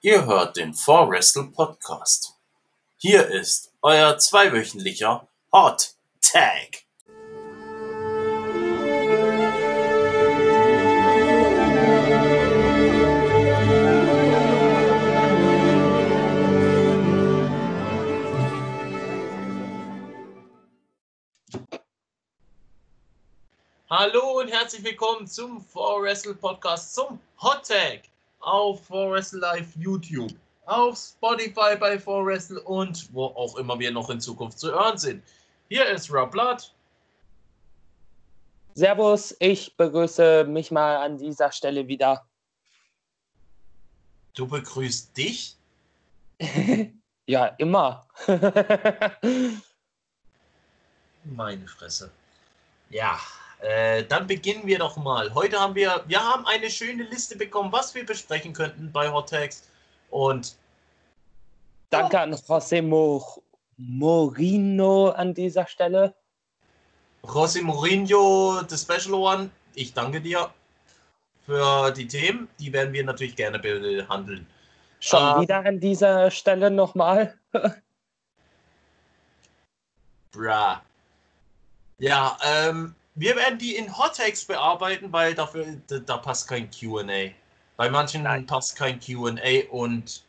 Ihr hört den 4Wrestle Podcast. Hier ist euer zweiwöchentlicher Hot Tag. Hallo und herzlich willkommen zum 4Wrestle Podcast, zum Hot Tag auf 4Wrestle Live YouTube, auf Spotify bei 4Wrestle und wo auch immer wir noch in Zukunft zu hören sind. Hier ist Rob Blood. Servus, ich begrüße mich mal an dieser Stelle wieder. Du begrüßt dich? ja, immer. Meine Fresse. Ja, äh, dann beginnen wir doch mal. Heute haben wir, wir haben eine schöne Liste bekommen, was wir besprechen könnten bei Hot Tags. Und danke an José Mo Morino an dieser Stelle. José Mourinho, the Special One, ich danke dir für die Themen. Die werden wir natürlich gerne behandeln. Schon äh, wieder an dieser Stelle nochmal. Bra. Ja, ähm, wir werden die in Hot Takes bearbeiten, weil dafür da, da passt kein QA. Bei manchen Nein. passt kein QA und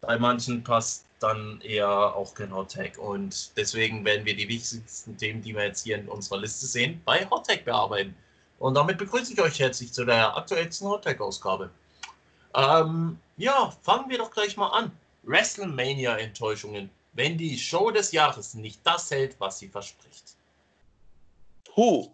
bei manchen passt dann eher auch kein Hot Tag. Und deswegen werden wir die wichtigsten Themen, die wir jetzt hier in unserer Liste sehen, bei Hot Tag bearbeiten. Und damit begrüße ich euch herzlich zu der aktuellsten Hot Tag-Ausgabe. Ähm, ja, fangen wir doch gleich mal an. WrestleMania-Enttäuschungen, wenn die Show des Jahres nicht das hält, was sie verspricht. Huh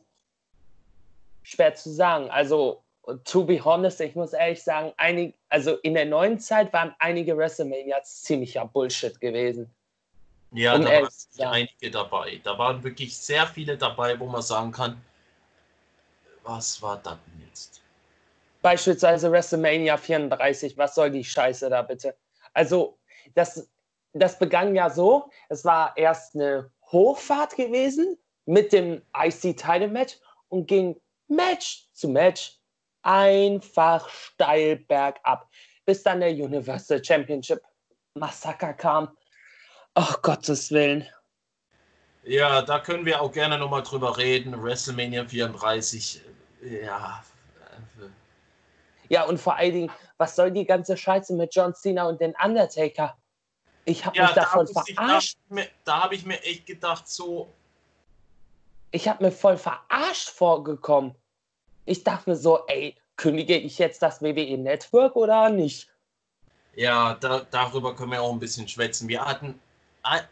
schwer zu sagen. Also, to be honest, ich muss ehrlich sagen, einig, also in der neuen Zeit waren einige WrestleManias ziemlicher Bullshit gewesen. Ja, um da waren einige dabei. Da waren wirklich sehr viele dabei, wo man sagen kann, was war das denn jetzt? Beispielsweise WrestleMania 34, was soll die Scheiße da bitte? Also, das, das begann ja so, es war erst eine Hochfahrt gewesen mit dem IC-Title-Match und ging Match zu Match einfach steil bergab, bis dann der Universal Championship Massaker kam. Oh Gottes Willen. Ja, da können wir auch gerne nochmal drüber reden. WrestleMania 34, ja. Ja, und vor allen Dingen, was soll die ganze Scheiße mit John Cena und den Undertaker? Ich habe ja, mich davon da verarscht. Ich, da habe ich mir echt gedacht, so, ich habe mir voll verarscht vorgekommen. Ich dachte mir so, ey, kündige ich jetzt das WWE Network oder nicht? Ja, da, darüber können wir auch ein bisschen schwätzen. Wir hatten,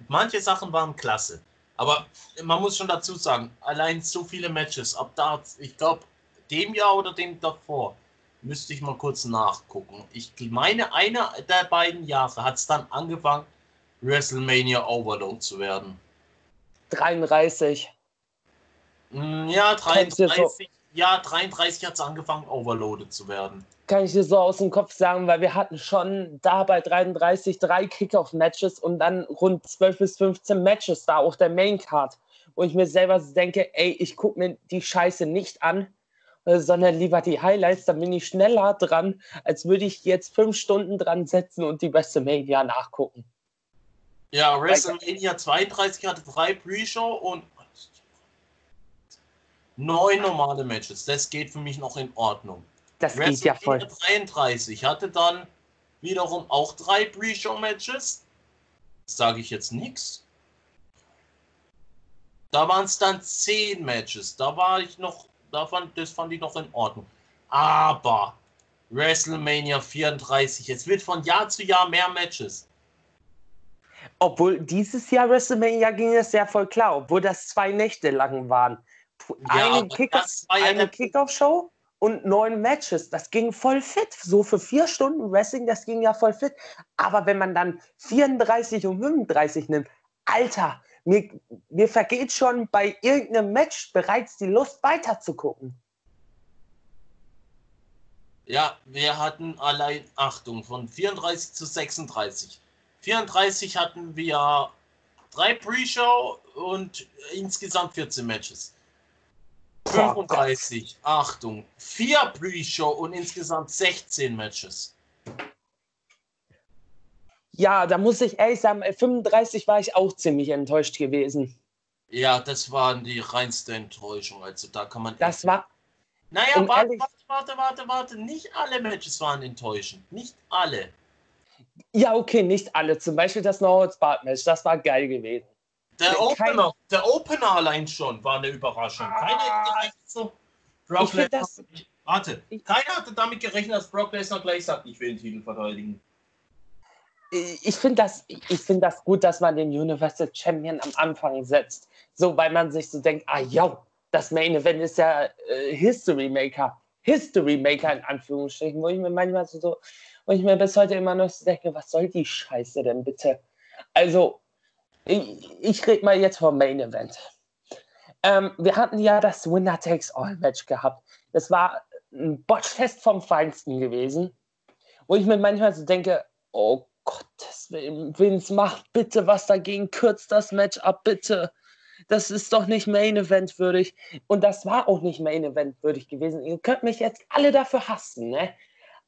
manche Sachen waren klasse. Aber man muss schon dazu sagen, allein so viele Matches, ab da, ich glaube, dem Jahr oder dem davor, müsste ich mal kurz nachgucken. Ich meine, einer der beiden Jahre hat es dann angefangen, WrestleMania Overload zu werden. 33. Mm, ja, 33. Ja, 33 hat es angefangen, overloaded zu werden. Kann ich dir so aus dem Kopf sagen, weil wir hatten schon da bei 33 drei Kickoff-Matches und dann rund 12 bis 15 Matches da auf der Main-Card, wo ich mir selber denke, ey, ich gucke mir die Scheiße nicht an, äh, sondern lieber die Highlights, dann bin ich schneller dran, als würde ich jetzt fünf Stunden dran setzen und die WrestleMania nachgucken. Ja, WrestleMania 32 hatte drei Pre-Show und neun normale Matches. Das geht für mich noch in Ordnung. Das geht ja voll. 33 hatte dann wiederum auch drei Pre-Show-Matches. Sage ich jetzt nichts. Da waren es dann zehn Matches. Da war ich noch, da fand, das fand ich noch in Ordnung. Aber WrestleMania 34, es wird von Jahr zu Jahr mehr Matches. Obwohl dieses Jahr WrestleMania ging es sehr voll klar, obwohl das zwei Nächte lang waren eine, ja, Kickoff-Show und neun Matches. Das ging voll fit. So für vier Stunden Wrestling, das ging ja voll fit. Aber wenn man dann 34 und 35 nimmt, Alter, mir, mir vergeht schon bei irgendeinem Match bereits die Lust weiterzugucken. Ja, wir hatten allein, Achtung, von 34 zu 36. 34 hatten wir drei Pre-Show und insgesamt 14 Matches. 35, oh Achtung, vier Pre-Show und insgesamt 16 Matches. Ja, da muss ich ehrlich sagen, bei 35 war ich auch ziemlich enttäuscht gewesen. Ja, das war die reinste Enttäuschung. Also da kann man. Das war. Naja, warte, ehrlich- warte, warte, warte, warte. Nicht alle Matches waren enttäuschend. Nicht alle. Ja, okay, nicht alle. Zum Beispiel das Norwich Bart Match, das war geil gewesen. Der Opener, der Opener allein schon war eine Überraschung. Keiner Ah. hat gerechnet, so. Brock Ich Lesnar. das- Warte, Ich- keiner hatte damit gerechnet, dass Brock Lesnar gleich sagt, ich will den Titel verteidigen. Ich finde das, ich find das gut, dass man den Universal Champion am Anfang setzt. So, weil man sich so denkt, ah ja, das Main Event ist ja äh, History Maker. History Maker in Anführungsstrichen, wo ich mir manchmal so, wo ich mir bis heute immer noch so denke, was soll die Scheiße denn bitte? Also, ich, ich rede mal jetzt vom Main Event. Ähm, wir hatten ja das Winner Takes All Match gehabt. Das war ein Botchfest vom Feinsten gewesen, wo ich mir manchmal so denke, oh Gottes Willen, Vince, mach bitte was dagegen, kürzt das Match ab, bitte. Das ist doch nicht Main Event würdig. Und das war auch nicht Main Event würdig gewesen. Ihr könnt mich jetzt alle dafür hassen, ne?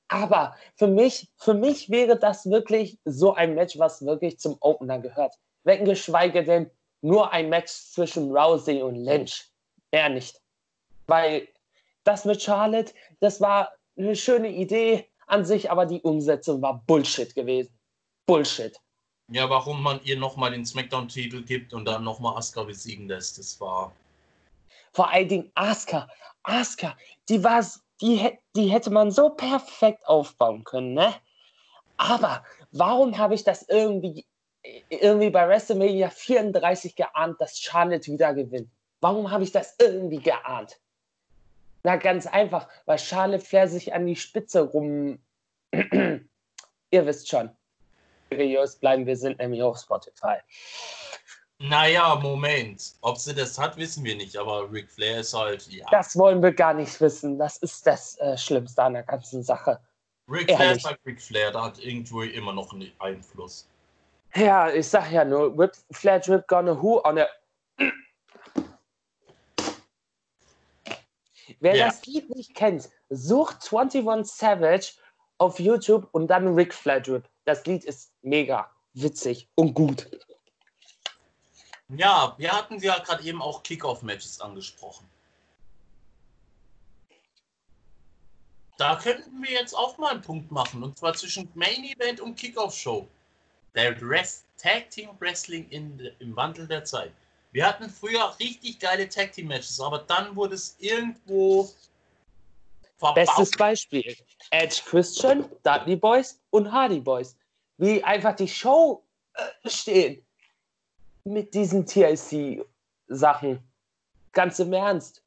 Aber für mich, für mich wäre das wirklich so ein Match, was wirklich zum Opener gehört. Wenn geschweige denn nur ein Match zwischen Rousey und Lynch. Eher nicht. Weil das mit Charlotte, das war eine schöne Idee an sich, aber die Umsetzung war Bullshit gewesen. Bullshit. Ja, warum man ihr nochmal den Smackdown-Titel gibt und dann nochmal Asuka besiegen lässt, das war. Vor allen Dingen Asuka. Asuka, die war, die, die hätte man so perfekt aufbauen können, ne? Aber warum habe ich das irgendwie, irgendwie bei WrestleMania 34 geahnt, dass Charlotte wieder gewinnt? Warum habe ich das irgendwie geahnt? Na, ganz einfach, weil Charlotte Flair sich an die Spitze rum. Ihr wisst schon. Seriös bleiben, wir sind nämlich auf Spotify. Naja, Moment. Ob sie das hat, wissen wir nicht, aber Ric Flair ist halt, ja. Das wollen wir gar nicht wissen. Das ist das äh, Schlimmste an der ganzen Sache. Ric Flair ist halt Ric Flair, da hat irgendwo immer noch einen Einfluss. Ja, ich sag ja nur, Whip, Flair Drip Gonna Who on a. Wer Ja. das Lied nicht kennt, sucht 21 Savage auf YouTube und dann Rick Flair Drip. Das Lied ist mega witzig und gut. Ja, wir hatten ja gerade eben auch Kickoff-Matches angesprochen. Da könnten wir jetzt auch mal einen Punkt machen, und zwar zwischen Main Event und Kickoff-Show. Der Rest Tag Team Wrestling in, im Wandel der Zeit. Wir hatten früher richtig geile Tag Team Matches, aber dann wurde es irgendwo verbaut. Bestes Beispiel: Edge Christian, Dudley Boys und Hardy Boys. Wie einfach die Show äh, steht mit diesen TLC-Sachen. Ganz im Ernst.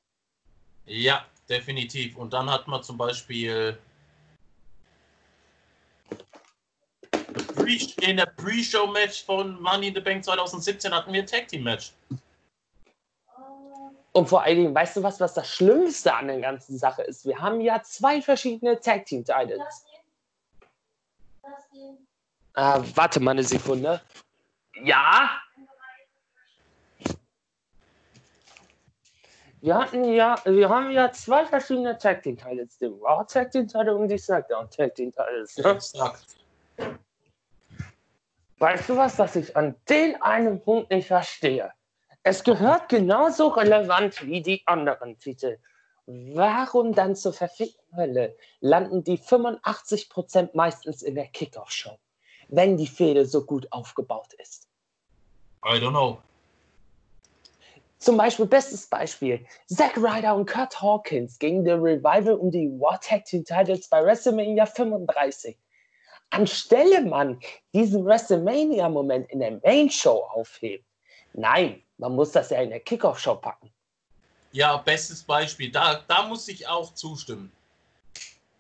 Ja, definitiv. Und dann hat man zum Beispiel in der Pre-Show-Match von Money in the Bank 2017 hatten wir ein Tag-Team-Match. Und vor allen Dingen, weißt du was, was das Schlimmste an der ganzen Sache ist? Wir haben ja zwei verschiedene Tag Team Titles. Ah, warte mal eine Sekunde. Ja? Wir hatten ja, wir haben ja zwei verschiedene Tag Team Titles, den Raw Tag Team Title und die SmackDown Tag Team Titles. Ne? Weißt du was, was ich an den einen Punkt nicht verstehe? Es gehört genauso relevant wie die anderen Titel. Warum dann zur verfickten Hölle landen die 85% meistens in der Kickoff-Show, wenn die Fehde so gut aufgebaut ist? I don't know. Zum Beispiel, bestes Beispiel, Zack Ryder und Kurt Hawkins gegen The Revival um die War Tag Team Titles bei WrestleMania 35. Anstelle man diesen WrestleMania-Moment in der Main Show aufhebt, nein, man muss das ja in der Kickoff-Show packen. Ja, bestes Beispiel. Da, da muss ich auch zustimmen.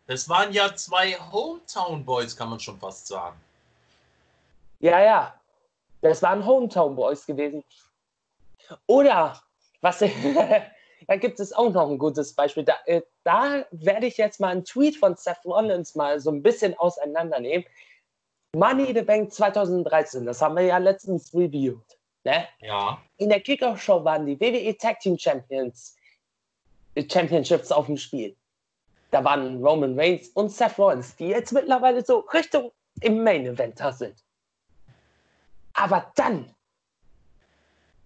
Das waren ja zwei Hometown Boys, kann man schon fast sagen. Ja, ja, das waren Hometown Boys gewesen. Oder, was, da gibt es auch noch ein gutes Beispiel. Da, äh, da werde ich jetzt mal einen Tweet von Seth Rollins mal so ein bisschen auseinandernehmen. Money in the Bank 2013, das haben wir ja letztens reviewed. Ne? Ja. In der Kickoff-Show waren die WWE Tag Team Champions äh, Championships auf dem Spiel. Da waren Roman Reigns und Seth Rollins, die jetzt mittlerweile so Richtung im Main Event sind. Aber dann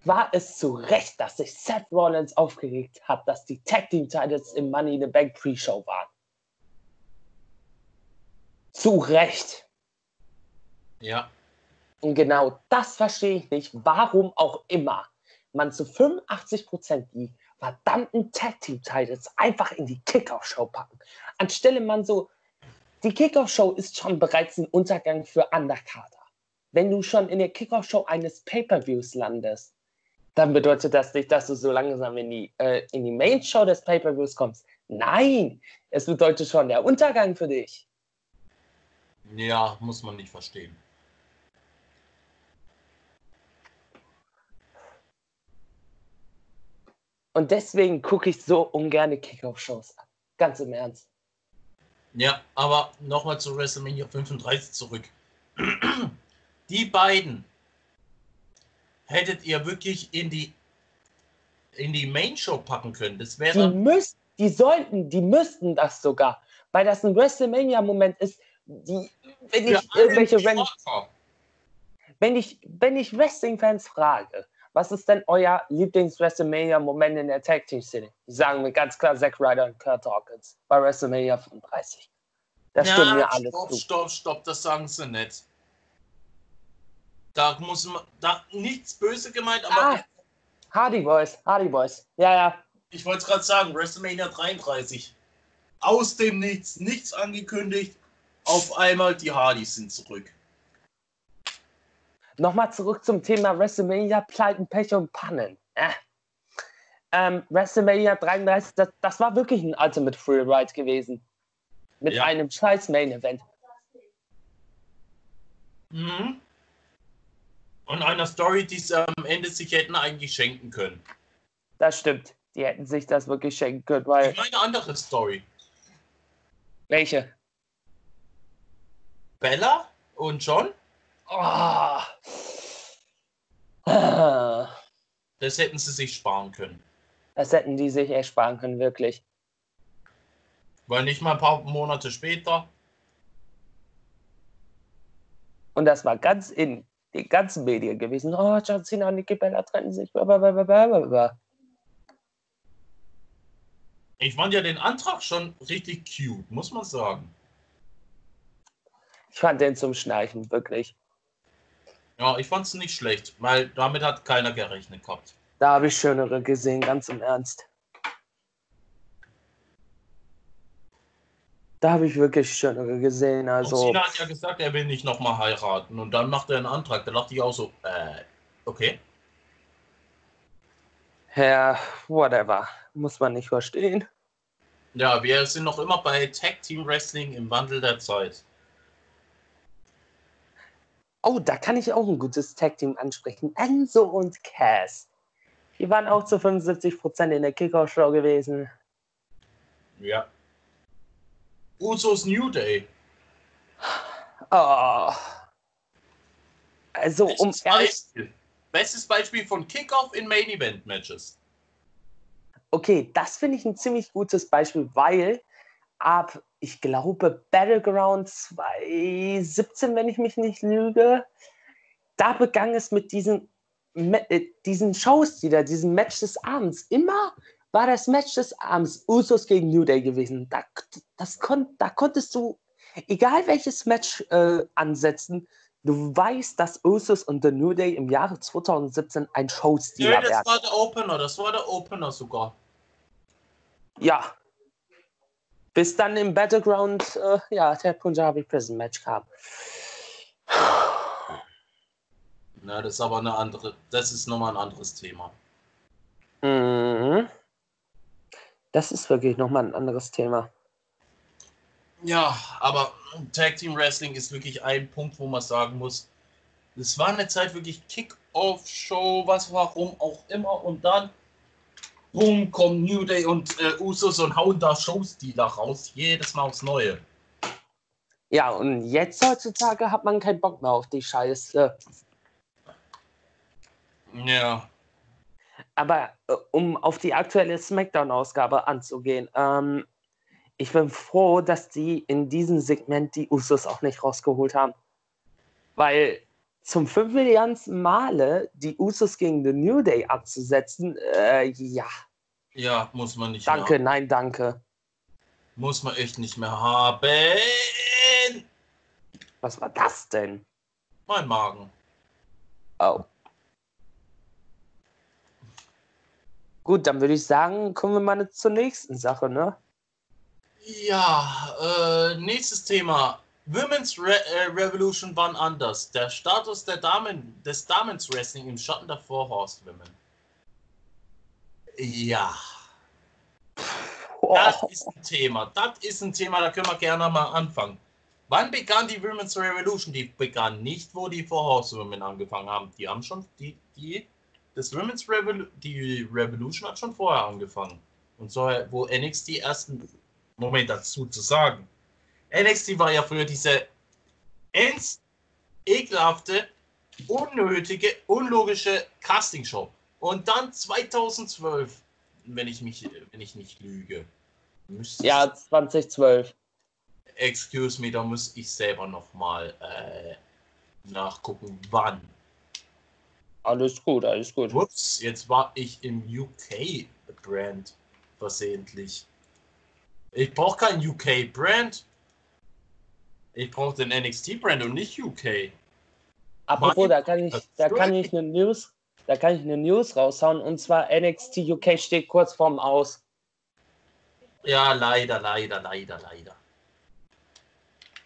war es zu Recht, dass sich Seth Rollins aufgeregt hat, dass die Tag Team Titles im Money in the Bank Pre-Show waren. Zu Recht. Ja. Und genau das verstehe ich nicht, warum auch immer man zu 85% die verdammten Tag Team Titles einfach in die Kickoff-Show packen. Anstelle man so, die Kickoff-Show ist schon bereits ein Untergang für Undercarter. Wenn du schon in der Kickoff-Show eines Pay-Per-Views landest, dann bedeutet das nicht, dass du so langsam in die, äh, in die Main-Show des Pay-Per-Views kommst. Nein, es bedeutet schon der Untergang für dich. Ja, muss man nicht verstehen. Und deswegen gucke ich so ungern Kickoff-Shows an. Ganz im Ernst. Ja, aber nochmal zu WrestleMania 35 zurück. Die beiden hättet ihr wirklich in die in die Main Show packen können. Das Die, wäre müsst, die sollten, die müssten das sogar. Weil das ein WrestleMania-Moment ist, die, wenn ich irgendwelche die Sportler. wenn ich, wenn ich Wrestling-Fans frage, was ist denn euer Lieblings-WrestleMania-Moment in der Tag Team City? Die sagen mir ganz klar Zack Ryder und Kurt Hawkins bei WrestleMania 35. Da stimmen mir alles stopp, zu. stopp, stopp, das sagen sie nicht. Da muss man, da nichts böse gemeint, aber Ah, Hardy Boys, Hardy Boys. Ja, ja. ich wollte es gerade sagen, WrestleMania 33. Aus dem Nichts, nichts angekündigt. Auf einmal die Hardys sind zurück. Nochmal zurück zum Thema WrestleMania, Pleiten, Pech und Pannen. Äh. Ähm, WrestleMania 33, das, das war wirklich ein Ultimate Free Ride gewesen. Mit Ja. einem scheiß Main Event. Mhm. Und einer Story, die sie am Ende sich hätten eigentlich schenken können. Das stimmt. Die hätten sich das wirklich schenken können, weil. Ich meine andere Story. Welche? Bella und John, Oh. Ah. das hätten sie sich sparen können. Das hätten die sich ersparen können, wirklich. Weil nicht mal ein paar Monate später. Und das war ganz in den ganzen Medien gewesen. Oh, John Cena und Nikki Bella trennen sich. Blablabla. Ich fand ja den Antrag schon richtig cute, muss man sagen. Ich fand den zum Schnarchen, wirklich. Ja, ich fand es nicht schlecht, weil damit hat keiner gerechnet gehabt. Da habe ich schönere gesehen, ganz im Ernst. Da habe ich wirklich schönere gesehen. Also, Cena hat ja gesagt, er will nicht nochmal heiraten. Und dann macht er einen Antrag. Da dachte ich auch so, äh, okay. ja, whatever. Muss man nicht verstehen. Ja, wir sind noch immer bei Tag Team Wrestling im Wandel der Zeit. Oh, da kann ich auch ein gutes Tag-Team ansprechen. Enzo und Cass. Die waren auch zu 75% in der Kickoff-Show gewesen. Ja. Usos New Day. Oh. Also, um Bestes ehrlich, Beispiel. Bestes Beispiel von Kickoff in Main Event Matches. okay, das finde ich ein ziemlich gutes Beispiel, weil ab, ich glaube, Battleground 2017, wenn ich mich nicht lüge, da begann es mit diesen, Me- äh, diesen Shows wieder, diesen Match des Abends. Immer war das Match des Abends Usos gegen New Day gewesen. Da, das kon, da konntest du, egal welches Match äh, ansetzen, du weißt, dass Usos und The New Day im Jahre 2017 ein Showstealer das werden. war der Opener. Das war der Opener sogar. Ja. Bis dann im Battleground, äh, ja, der Punjabi Prison Match kam. Na, das ist aber eine andere. Das ist nochmal ein anderes Thema. Mhm. Das ist wirklich nochmal ein anderes Thema. Ja, aber Tag Team Wrestling ist wirklich ein Punkt, wo man sagen muss, es war eine Zeit wirklich Kick-Off-Show, was warum auch immer, und dann boom, kommen New Day und äh, Usos und hauen da Showstealer raus, jedes Mal aufs Neue. Ja, und jetzt heutzutage hat man keinen Bock mehr auf die Scheiße. Ja, Aber äh, um auf die aktuelle SmackDown-Ausgabe anzugehen, ähm, ich bin froh, dass die in diesem Segment die Usos auch nicht rausgeholt haben. Weil zum fünf Millionensten Male die Usos gegen The New Day abzusetzen, äh, ja. Ja, muss man nicht Danke, mehr. nein, danke. Muss man echt nicht mehr haben. Was war das denn? Mein Magen. Oh. Gut, dann würde ich sagen, kommen wir mal zur nächsten Sache, ne? Ja, äh, nächstes Thema. Women's Re äh, Revolution wann anders. Der Status der Damen, des Damens Wrestling im Schatten der Four Horsewomen. Ja, das Oh, ist ein Thema. Das ist ein Thema, da können wir gerne mal anfangen. Wann begann die Women's Revolution? Die begann nicht, wo die Four Horsewomen angefangen haben. Die haben schon, die, die, das Women's Revolu die Revolution hat schon vorher angefangen. Und so, wo NXT ersten Moment dazu zu sagen. NXT war ja früher diese ends ekelhafte, unnötige, unlogische Castingshow. Und dann 2012, wenn ich mich, wenn ich nicht lüge, ja, 2012. excuse me, da muss ich selber nochmal äh, nachgucken, wann. Alles gut, alles gut. Ups, jetzt war ich im UK-Brand versehentlich. Ich brauche kein UK-Brand. Ich brauche den NXT-Brand und nicht UK. Apropos, da kann ich, da kann ich eine News, da kann ich eine News raushauen und zwar NXT UK steht kurz vorm Aus. Ja, leider, leider, leider, leider.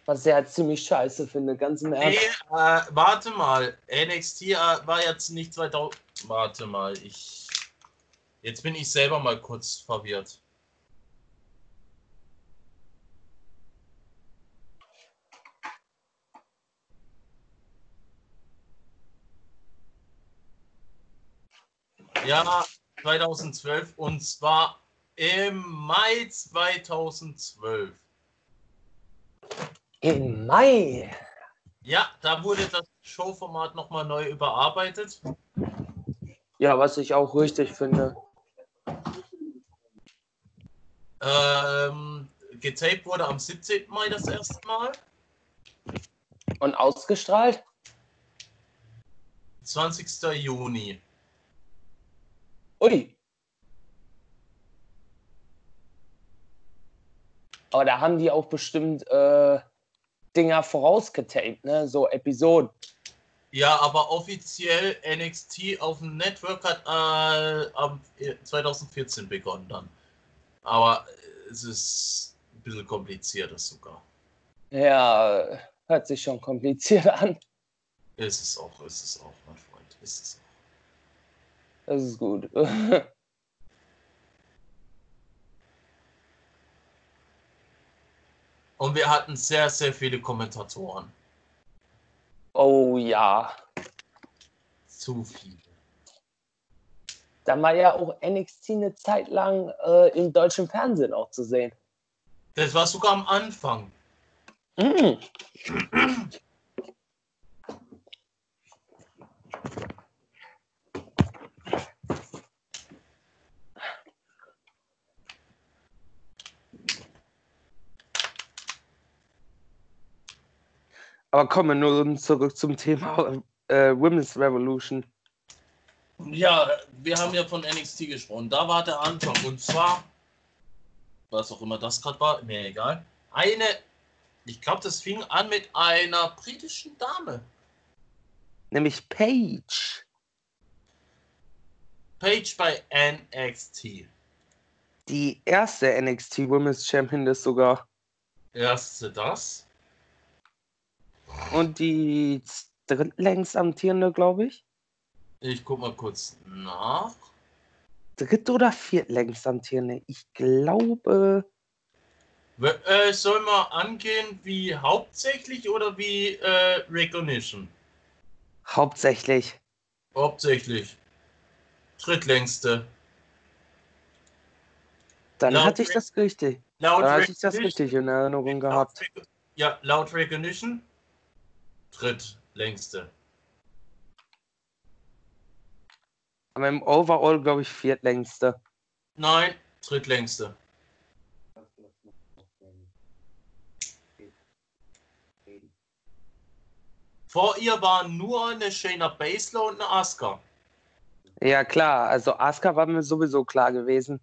Was ich halt ziemlich scheiße finde, ganz im Nee, Ernst. äh, warte mal. NXT äh, war jetzt nicht 2000. Warte mal, ich. Jetzt bin ich selber mal kurz verwirrt. Ja, 2012 und zwar im Mai 2012. Im Mai. Ja, da wurde das Showformat nochmal neu überarbeitet. Ja, was ich auch richtig finde. Ähm, getaped wurde am 17. Mai das erste Mal. Und ausgestrahlt? 20. Juni. Ui. Aber da haben die auch bestimmt äh, Dinger vorausgetaped, ne? So Episoden. Ja, aber offiziell NXT auf dem Network hat äh, am 2014 begonnen dann. Aber es ist ein bisschen komplizierter sogar. Ja, hört sich schon kompliziert an. Ist es auch, ist es auch, mein Freund. Ist es auch. Das ist gut. Und wir hatten sehr, sehr viele Kommentatoren. oh ja. Zu viele. Da war ja auch NXT eine Zeit lang äh, im deutschen Fernsehen auch zu sehen. Das war sogar am Anfang. Mm. Aber kommen wir nur zurück zum Thema äh, Women's Revolution. Ja, wir haben ja von NXT gesprochen. Da war der Anfang. Und zwar, was auch immer das gerade war, mir egal. Eine, ich glaube, das fing an mit einer britischen Dame. Nämlich Paige. Paige bei NXT. Die erste NXT Women's Champion ist sogar. Erste das. Und die drittlängst amtierende, glaube ich. Ich guck mal kurz nach. Dritt- oder viertlängst amtierende? Ich glaube. Äh, soll man angehen wie hauptsächlich oder wie äh, Recognition? Hauptsächlich. Hauptsächlich. Drittlängste. Dann Laut hatte ich das richtig. Laut Dann hatte ich das richtig in Erinnerung gehabt. Ja, laut Recognition. Drittlängste. Aber im Overall, glaube ich, viertlängste. Nein, drittlängste. Vor ihr waren nur eine Shayna Baszler und eine Asuka. Ja, klar. Also Asuka war mir sowieso klar gewesen.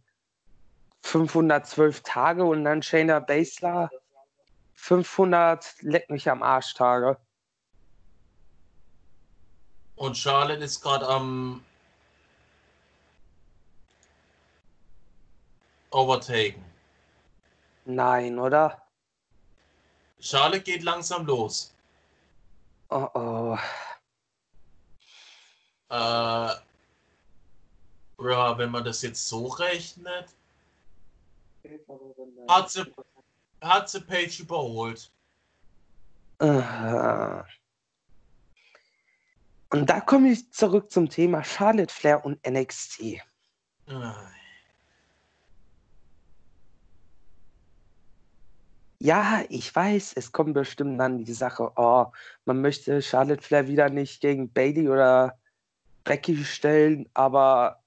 512 Tage und dann Shayna Baszler 500 leck mich am Arsch Tage. Und Charlotte ist gerade am Overtaken. Nein, oder? Charlotte geht langsam los. Oh oh. Äh, ja, wenn man das jetzt so rechnet, hat sie, hat sie Page überholt. Äh. Und da komme ich zurück zum Thema Charlotte Flair und NXT. Ja, ich weiß, es kommt bestimmt dann die Sache, oh, man möchte Charlotte Flair wieder nicht gegen Bailey oder Becky stellen, aber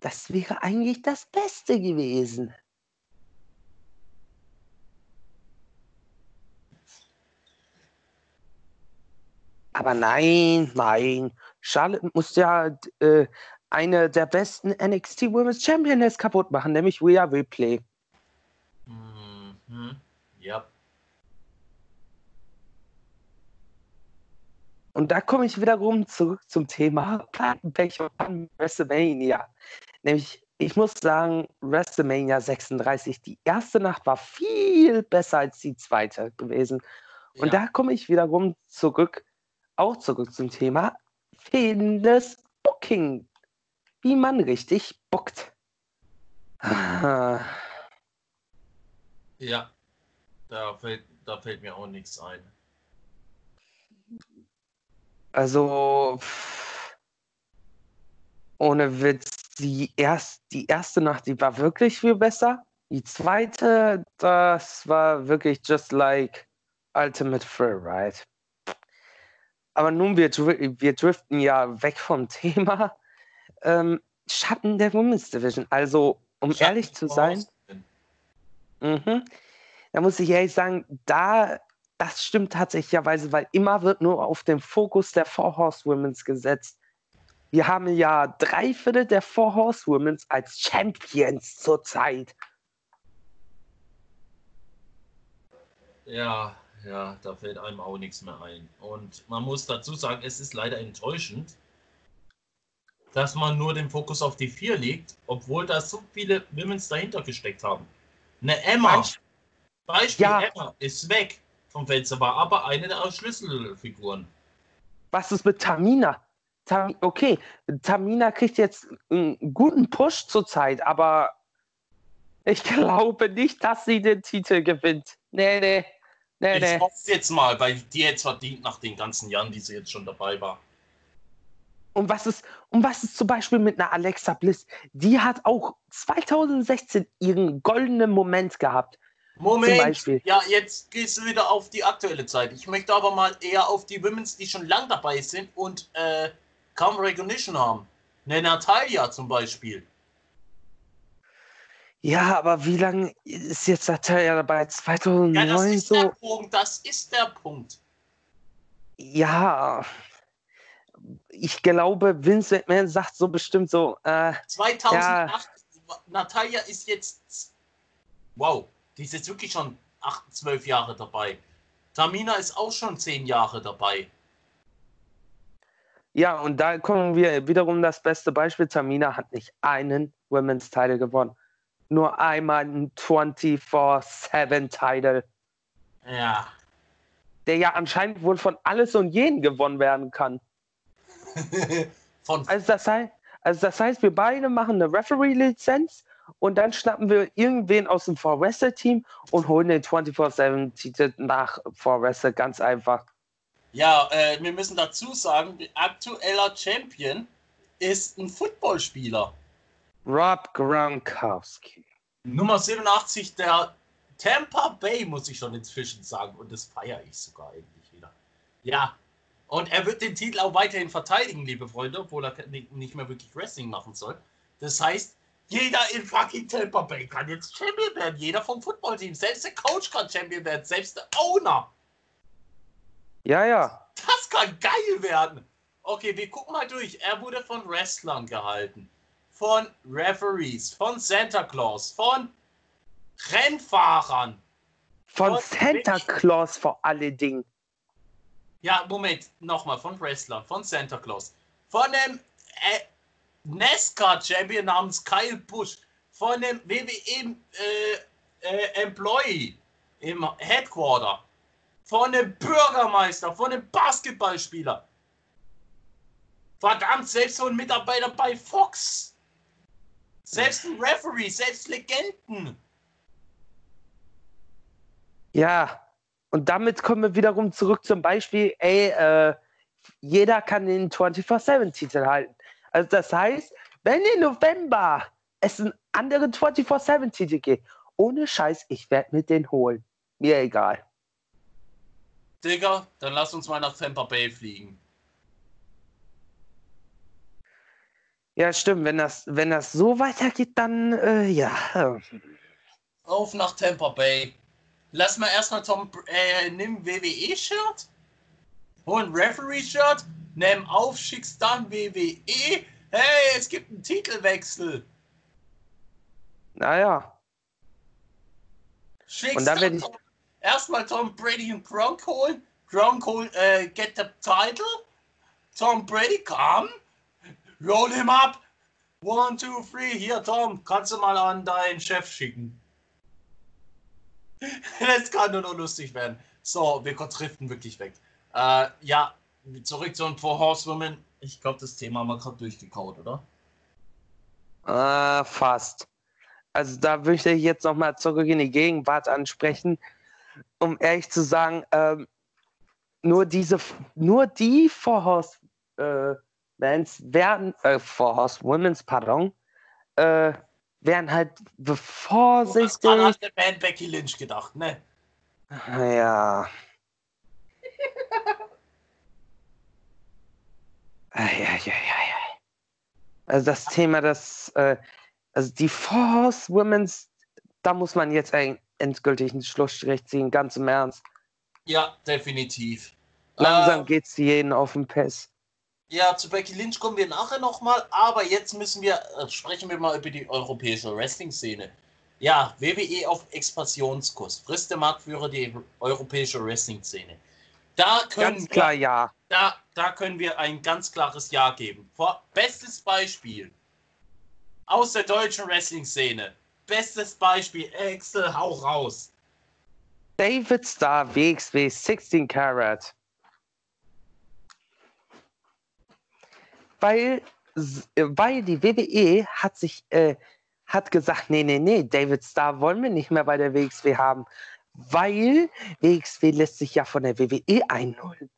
das wäre eigentlich das Beste gewesen. Aber nein, nein. Charlotte muss ja äh, eine der besten NXT Women's Championess kaputt machen, nämlich Rhea Ripley. mhm. Ja. Und da komme ich wiederum zurück zum Thema Plattenpech und WrestleMania. Nämlich, ich muss sagen, WrestleMania 36, die erste Nacht war viel besser als die zweite gewesen. Und ja. da komme ich wiederum zurück, auch zurück zum Thema fehlendes Booking. Wie man richtig bookt. Ja. Da fällt, da fällt mir auch nichts ein. Also, ohne Witz, die, erst, die erste Nacht, die war wirklich viel besser. Die zweite, das war wirklich just like Ultimate Thrill Ride. Aber nun, wir, wir driften ja weg vom Thema. Ähm, Schatten der Women's Division. Also, um Schatten ehrlich zu sein, Mhm. Da muss ich ehrlich sagen, da, das stimmt tatsächlicherweise, weil immer wird nur auf den Fokus der Four Horsewomen's gesetzt. Wir haben ja drei Viertel der Four Horsewomen's als Champions zurzeit. Ja, ja, da fällt einem auch nichts mehr ein. Und man muss dazu sagen, es ist leider enttäuschend, dass man nur den Fokus auf die vier legt, obwohl da so viele Women's dahinter gesteckt haben. Eine Emma, Beispiel Ja. Emma, ist weg vom Fenster, war aber eine der Schlüsselfiguren. Was ist mit Tamina? Tam okay, Tamina kriegt jetzt einen guten Push zurzeit, aber ich glaube nicht, dass sie den Titel gewinnt. Nee, nee, nee, Ich nee. hoffe jetzt mal, weil die jetzt verdient nach den ganzen Jahren, die sie jetzt schon dabei war. Und was ist, und was ist zum Beispiel mit einer Alexa Bliss? Die hat auch 2016 ihren goldenen Moment gehabt. Moment, ja, jetzt gehst du wieder auf die aktuelle Zeit. Ich möchte aber mal eher auf die Women's, die schon lang dabei sind und äh, kaum Recognition haben. Eine Natalia zum Beispiel. Ja, aber wie lange ist jetzt Natalia dabei? Ja, das 2009 ist der so? Punkt, das ist der Punkt. Ja. Ich glaube, Vince McMahon sagt so bestimmt so, äh, 2008, Natalia ist jetzt, wow, die ist jetzt wirklich schon 8, 12 Jahre dabei. Tamina ist auch schon 10 Jahre dabei. ja, und da kommen wir wiederum das beste Beispiel. Tamina hat nicht einen Women's Title gewonnen. Nur einmal einen 24-7-Title, Ja. der ja anscheinend wohl von alles und jeden gewonnen werden kann. Also das, heißt, also das heißt, wir beide machen eine Referee-Lizenz und dann schnappen wir irgendwen aus dem 4 Wrestler Team und holen den 24-7-Titel nach 4 Wrestler ganz einfach. Ja, äh, wir müssen dazu sagen, der aktueller Champion ist ein Footballspieler. Rob Gronkowski. Nummer 87 der Tampa Bay, muss ich schon inzwischen sagen. Und das feiere ich sogar eigentlich wieder. Ja. Und er wird den Titel auch weiterhin verteidigen, liebe Freunde, obwohl er nicht nicht mehr wirklich Wrestling machen soll. Das heißt, jeder in fucking Tampa Bay kann jetzt Champion werden. Jeder vom Footballteam. Selbst der Coach kann Champion werden. Selbst der Owner. Ja, ja. Das kann geil werden. Okay, wir gucken mal durch. Er wurde von Wrestlern gehalten, von Referees, von Santa Claus, von Rennfahrern. Von Und Santa Claus vor allen Dingen. Ja, Moment, nochmal, von Wrestlern, von Santa Claus, von einem äh, NASCAR-Champion namens Kyle Busch, von einem WWE äh, äh, Employee im Headquarter, von einem Bürgermeister, von einem Basketballspieler. Verdammt, selbst so ein Mitarbeiter bei Fox. Selbst ein Referee, selbst Legenden. Ja. Und damit kommen wir wiederum zurück zum Beispiel, ey, äh, jeder kann den 24-7-Titel halten. Also das heißt, wenn im November es einen anderen 24-7-Titel gibt, ohne Scheiß, ich werde mir den holen. Mir egal. Digga, dann lass uns mal nach Tampa Bay fliegen. Ja, stimmt. Wenn das, wenn das so weitergeht, dann äh, ja. Auf nach Tampa Bay. Lass mal erstmal Tom, äh, nimm WWE-Shirt, hol ein Referee-Shirt, nimm auf, schickst dann WWE. Hey, es gibt einen Titelwechsel. Naja. Schickst Und dann dann ich- erstmal Tom Brady und Gronk holen. Gronk holt, äh, get the title. Tom Brady, come. Roll him up. One, two, three. Hier, Tom, kannst du mal an deinen Chef schicken. Das kann nur noch lustig werden. So, wir driften wirklich weg. Äh, ja, zurück zu den Four Horsewomen. Ich glaube, das Thema haben wir gerade durchgekaut, oder? Äh, fast. Also da möchte ich jetzt nochmal zurück in die Gegenwart ansprechen, um ehrlich zu sagen, ähm, nur diese, nur die Four Horse äh, Mans werden, äh, Four Horse Women's, pardon, äh, werden halt Du hast vorsichtig. an der Band Becky Lynch gedacht, ne? Ja. Eieieiei. Also das Thema, das, äh, also die Force Women's, da muss man jetzt einen endgültigen Schlussstrich ziehen, ganz im Ernst. Ja, definitiv. Langsam Äh, geht's jeden auf den Piss. Ja, zu Becky Lynch kommen wir nachher nochmal, aber jetzt müssen wir, äh, sprechen wir mal über die europäische Wrestling-Szene. Ja, WWE auf Expansionskurs, frisst der Marktführer die europäische Wrestling-Szene. Da können, Ganz klar, wir, ja. da, da können wir ein ganz klares Ja geben. Vor, bestes Beispiel aus der deutschen Wrestling-Szene. Bestes Beispiel, Excel, hau raus. David Starr, WXW 16 Karat. Weil, äh, weil die WWE hat sich, äh, hat gesagt, nee, nee, nee, David Starr wollen wir nicht mehr bei der WXW haben, weil WXW lässt sich ja von der WWE einholen.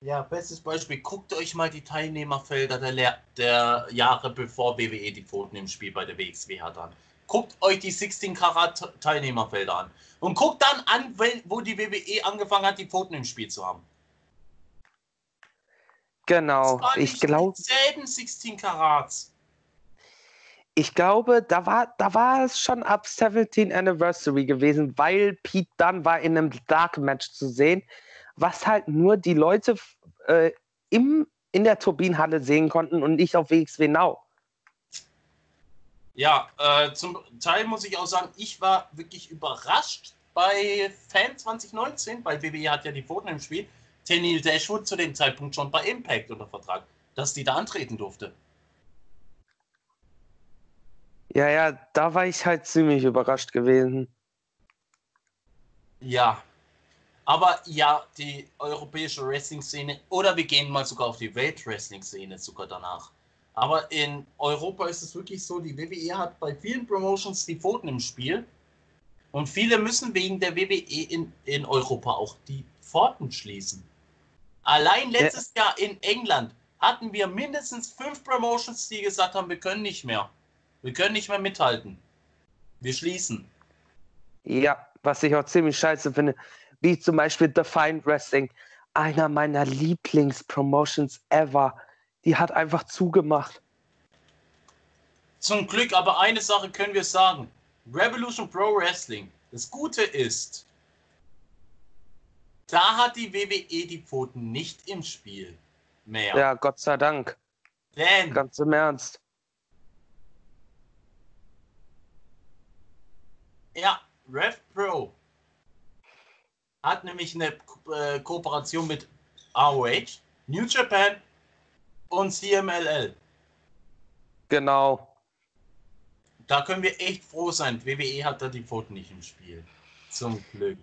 Ja, bestes Beispiel. Guckt euch mal die Teilnehmerfelder der, Lehr der Jahre bevor WWE die Pfoten im Spiel bei der WXW hat an. Guckt euch die 16 Karat Teilnehmerfelder an. Und guckt dann an, wo die WWE angefangen hat, die Pfoten im Spiel zu haben. Genau, ich glaube, dieselben 16 Karats. ich glaube, da war, da war es schon ab 17 Anniversary gewesen, weil Pete Dunne war in einem Dark Match zu sehen, was halt nur die Leute äh, im, in der Turbinenhalle sehen konnten und nicht auf WXW Now. Ja, äh, zum Teil muss ich auch sagen, ich war wirklich überrascht bei Fan 2019, weil WWE hat ja die Pfoten im Spiel. Tenil Dashwood zu dem Zeitpunkt schon bei Impact unter Vertrag, dass die da antreten durfte. Ja, ja, da war ich halt ziemlich überrascht gewesen. Ja. Aber ja, die europäische Wrestling-Szene, oder wir gehen mal sogar auf die Welt-Wrestling-Szene sogar danach. Aber in Europa ist es wirklich so, die WWE hat bei vielen Promotions die Pfoten im Spiel. Und viele müssen wegen der WWE in, in Europa auch die Pforten schließen. Allein letztes Jahr in England hatten wir mindestens fünf Promotions, die gesagt haben, wir können nicht mehr. Wir können nicht mehr mithalten. Wir schließen. Ja, was ich auch ziemlich scheiße finde, wie zum Beispiel Defiant Wrestling, einer meiner Lieblingspromotions ever. Die hat einfach zugemacht. Zum Glück, aber eine Sache können wir sagen. Revolution Pro Wrestling. Das Gute ist, Da hat die WWE die Pfoten nicht im Spiel mehr. Ja, Gott sei Dank. Denn Ganz im Ernst. Ja, Rev Pro hat nämlich eine äh, Kooperation mit ROH, New Japan und CMLL. Genau. Da können wir echt froh sein. WWE hat da die Pfoten nicht im Spiel. Zum Glück.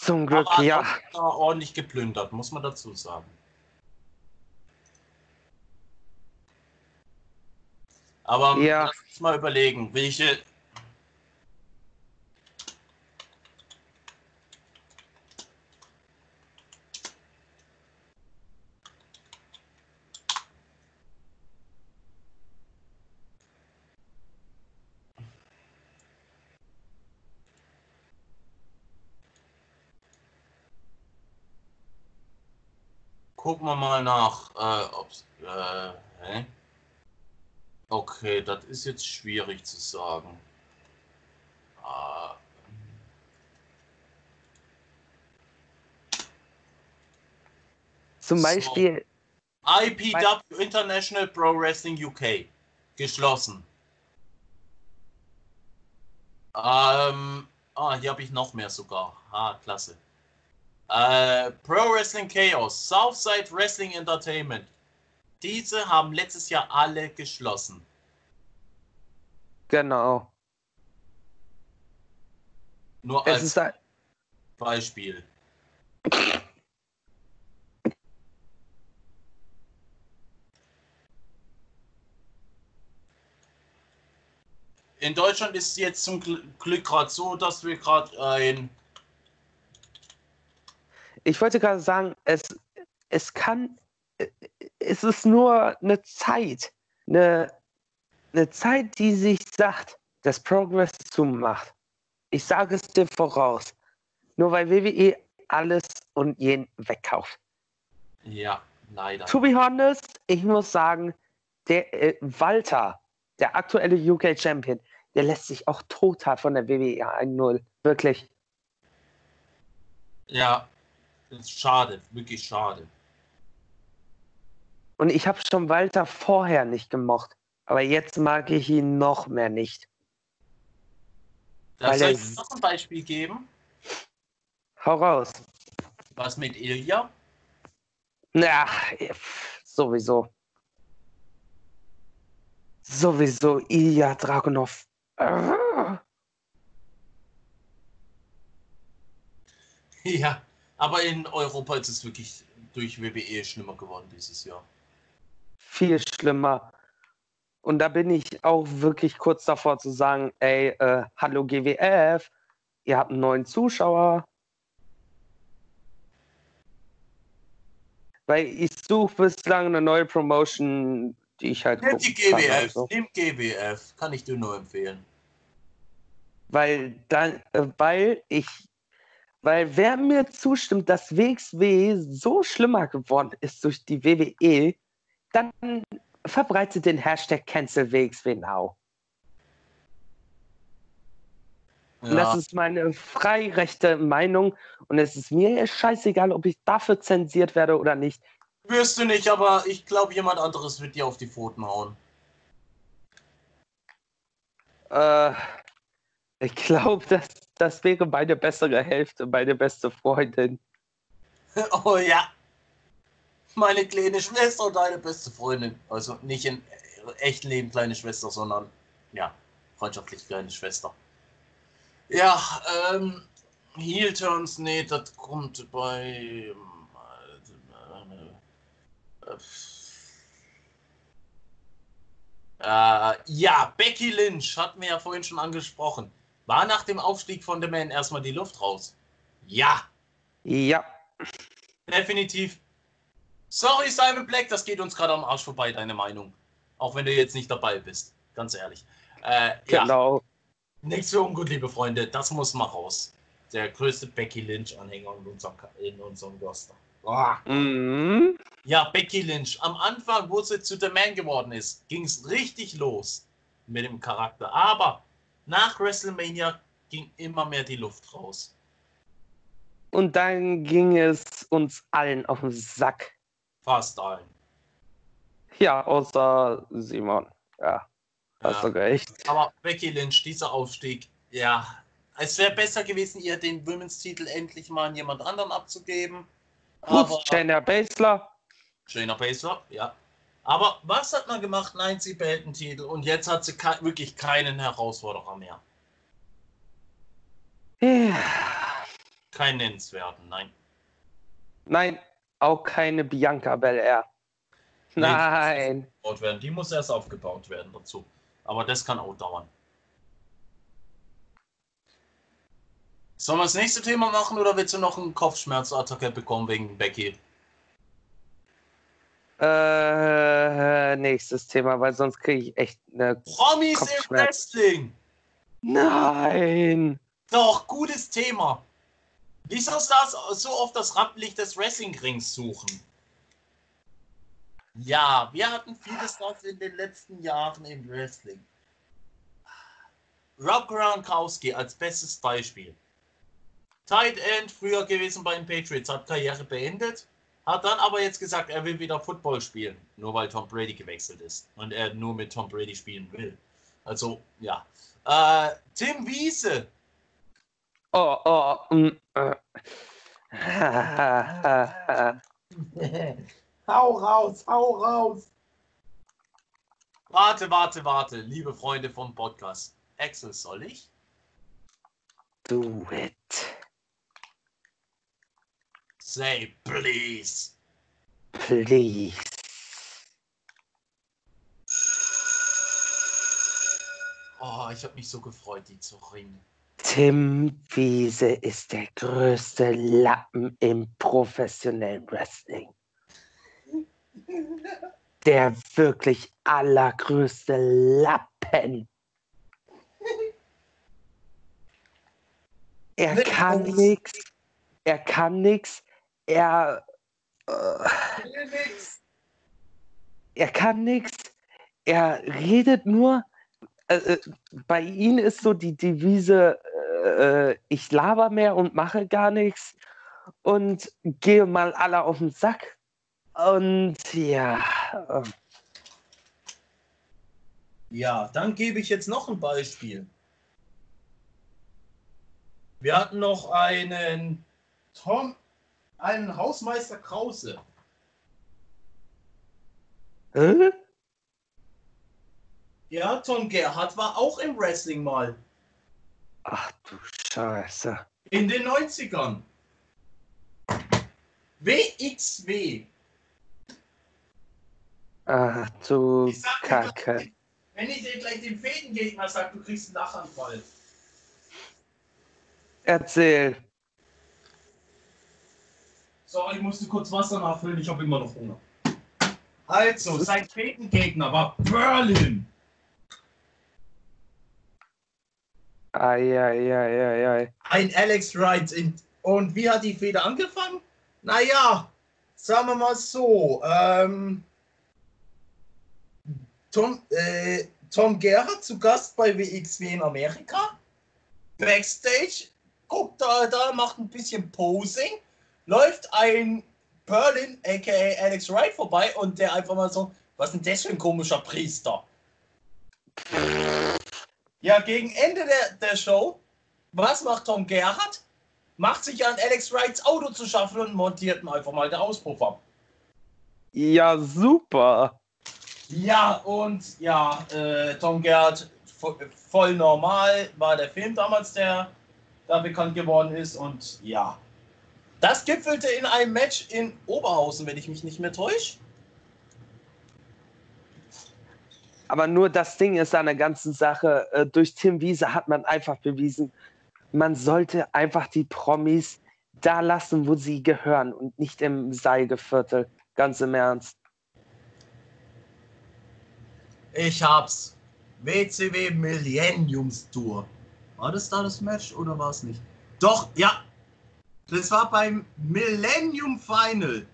Zum Glück, Aber ja. da ordentlich geplündert, muss man dazu sagen. Aber Ja. lass uns mal überlegen, welche. Gucken wir mal nach, äh, ob's, äh? Okay, das ist jetzt schwierig zu sagen. Ah, Zum So. Beispiel, IPW International Pro Wrestling UK. Geschlossen. Ähm, ah, hier habe ich noch mehr sogar. Ah, klasse. Äh, Pro Wrestling Chaos, Southside Wrestling Entertainment. Diese haben letztes Jahr alle geschlossen. genau. Nur Es als ein- Beispiel. In Deutschland ist es jetzt zum Gl- Glück gerade so, dass wir gerade ein. Ich wollte gerade sagen, es, es kann, es ist nur eine Zeit, eine, eine Zeit, die sich sagt, dass Progress zumacht. Ich sage es dir voraus. Nur weil WWE alles und jeden wegkauft. Ja, leider. To be honest, ich muss sagen, der äh, Walter, der aktuelle UK Champion, der lässt sich auch total von der WWE 1-0. Wirklich. Ja, ist schade, wirklich schade. Und ich habe schon Walter vorher nicht gemocht. Aber jetzt mag ich ihn noch mehr nicht. Da Weil soll ich noch ein Beispiel geben. Hau raus. Was mit Ilya? Ja, pff, sowieso. Sowieso Ilya Dragunov. Ja, aber in Europa ist es wirklich durch WWE schlimmer geworden dieses Jahr. Viel schlimmer. Und da bin ich auch wirklich kurz davor zu sagen, ey, äh, hallo GWF, ihr habt einen neuen Zuschauer. Weil ich suche bislang eine neue Promotion, die ich halt Nimm die gucken kann, GWF, also. nimm GWF, kann ich dir nur empfehlen. Weil dann, äh, weil ich, weil wer mir zustimmt, dass WXW so schlimmer geworden ist durch die WWE, dann verbreitet den Hashtag Cancel WXW Now. Ja, das ist meine freirechte Meinung und es ist mir scheißegal, ob ich dafür zensiert werde oder nicht. wirst du nicht, aber ich glaube, jemand anderes wird dir auf die Pfoten hauen. Äh, ich glaube, das, das wäre meine bessere Hälfte, meine beste Freundin. Oh ja. Meine kleine Schwester und deine beste Freundin. Also nicht in echten Leben kleine Schwester, sondern ja, freundschaftlich kleine Schwester. Ja, ähm, Heel Turns, nee, das kommt bei. Äh, äh, ja, Becky Lynch hatten wir ja vorhin schon angesprochen. War nach dem Aufstieg von The Man erstmal die Luft raus? Ja, Ja, Definitiv. Sorry, Simon Black, das geht uns gerade am Arsch vorbei, deine Meinung. Auch wenn du jetzt nicht dabei bist. Ganz ehrlich. Äh, Ja, genau. nichts für ungut, liebe Freunde. Das muss mal raus. Der größte Becky Lynch-Anhänger in unserem, in unserem Roster. Ah. Mhm. Ja, Becky Lynch. Am Anfang, wo sie zu The Man geworden ist, ging es richtig los mit dem Charakter. Aber nach WrestleMania ging immer mehr die Luft raus. Und dann ging es uns allen auf den Sack. Fast allen. Ja, außer Simon. Ja, hast Ja. du recht. Aber Becky Lynch, dieser Aufstieg, ja. Es wäre besser gewesen, ihr den Women's-Titel endlich mal an jemand anderen abzugeben. Gut, Shayna Baszler. Shayna Baszler, ja. Aber was hat man gemacht? Nein, sie behält den Titel und jetzt hat sie kei- wirklich keinen Herausforderer mehr. Ja. Keinen nennenswerten, nein. Nein, auch keine Bianca Belair. Nee. Nein. Werden. Die muss erst aufgebaut werden dazu. Aber das kann auch dauern. Sollen wir das nächste Thema machen oder willst du noch einen Kopfschmerzattacke bekommen wegen Becky? Äh, nächstes Thema, weil sonst kriege ich echt eine. Promis im. Wrestling! Nein! Doch, gutes Thema. Wieso das so oft das Rampenlicht des Wrestling-Rings suchen? Ja, wir hatten viele Stars in den letzten Jahren im Wrestling. Rob Gronkowski als bestes Beispiel. Tight End, früher gewesen bei den Patriots, hat Karriere beendet, hat dann aber jetzt gesagt, er will wieder Football spielen, nur weil Tom Brady gewechselt ist und er nur mit Tom Brady spielen will. Also, ja. Äh, Tim Wiese, Oh, oh, mm, äh. hau raus, hau raus. Warte, warte, warte, liebe Freunde vom Podcast. Axel, soll ich? Do it. Say please. Please. Oh, ich habe mich so gefreut, die zu ringen. Tim Wiese ist der größte Lappen im professionellen Wrestling. Der wirklich allergrößte Lappen. Er kann nichts. Er kann nichts. Er. Äh, er kann nichts. Er redet nur. Äh, äh, bei ihm ist so die Devise, äh, ich laber mehr und mache gar nichts und gehe mal alle auf den Sack. Und ja, äh, Ja, dann gebe ich jetzt noch ein Beispiel. Wir hatten noch einen Tom, einen Hausmeister Krause. äh? Ja, Tom Gerhardt war auch im Wrestling mal. ach du Scheiße. In den 90ern. WXW. Ach du Ich sag Kacke. Wenn ich dir gleich den Fädengegner sage, du kriegst einen Lachanfall. Erzähl. So, ich musste kurz Wasser nachfüllen, ich habe immer noch Hunger. Also, sein Fädengegner war Berlin. Eieieiei. Ein Alex Wright. In, und wie hat die Feder angefangen? Naja, sagen wir mal so. Ähm, Tom, äh, Tom Gerhardt zu Gast bei WXW in Amerika. Backstage, guckt da, da, macht ein bisschen Posing. Läuft ein Berlin, aka Alex Wright, vorbei und der einfach mal so, was ist denn das für ein komischer Priester? Ja, gegen Ende der, der Show was macht Tom Gerhardt? Macht sich an Alex Wrights Auto zu schaffen und montiert einfach mal den Auspuff ab. Ja, super. Ja, und ja, äh, Tom Gerhardt vo voll normal war der Film damals, der da bekannt geworden ist. Und ja, das gipfelte in einem Match in Oberhausen, wenn ich mich nicht mehr täusche. Aber nur das Ding ist an der ganzen Sache, äh, durch Tim Wiese hat man einfach bewiesen, man sollte einfach die Promis da lassen, wo sie gehören und nicht im Seilgeviertel. Ganz im Ernst. Ich hab's. WCW Millenniums Tour. War das da das Match oder war es nicht? Doch, ja. Das war beim Millennium Final.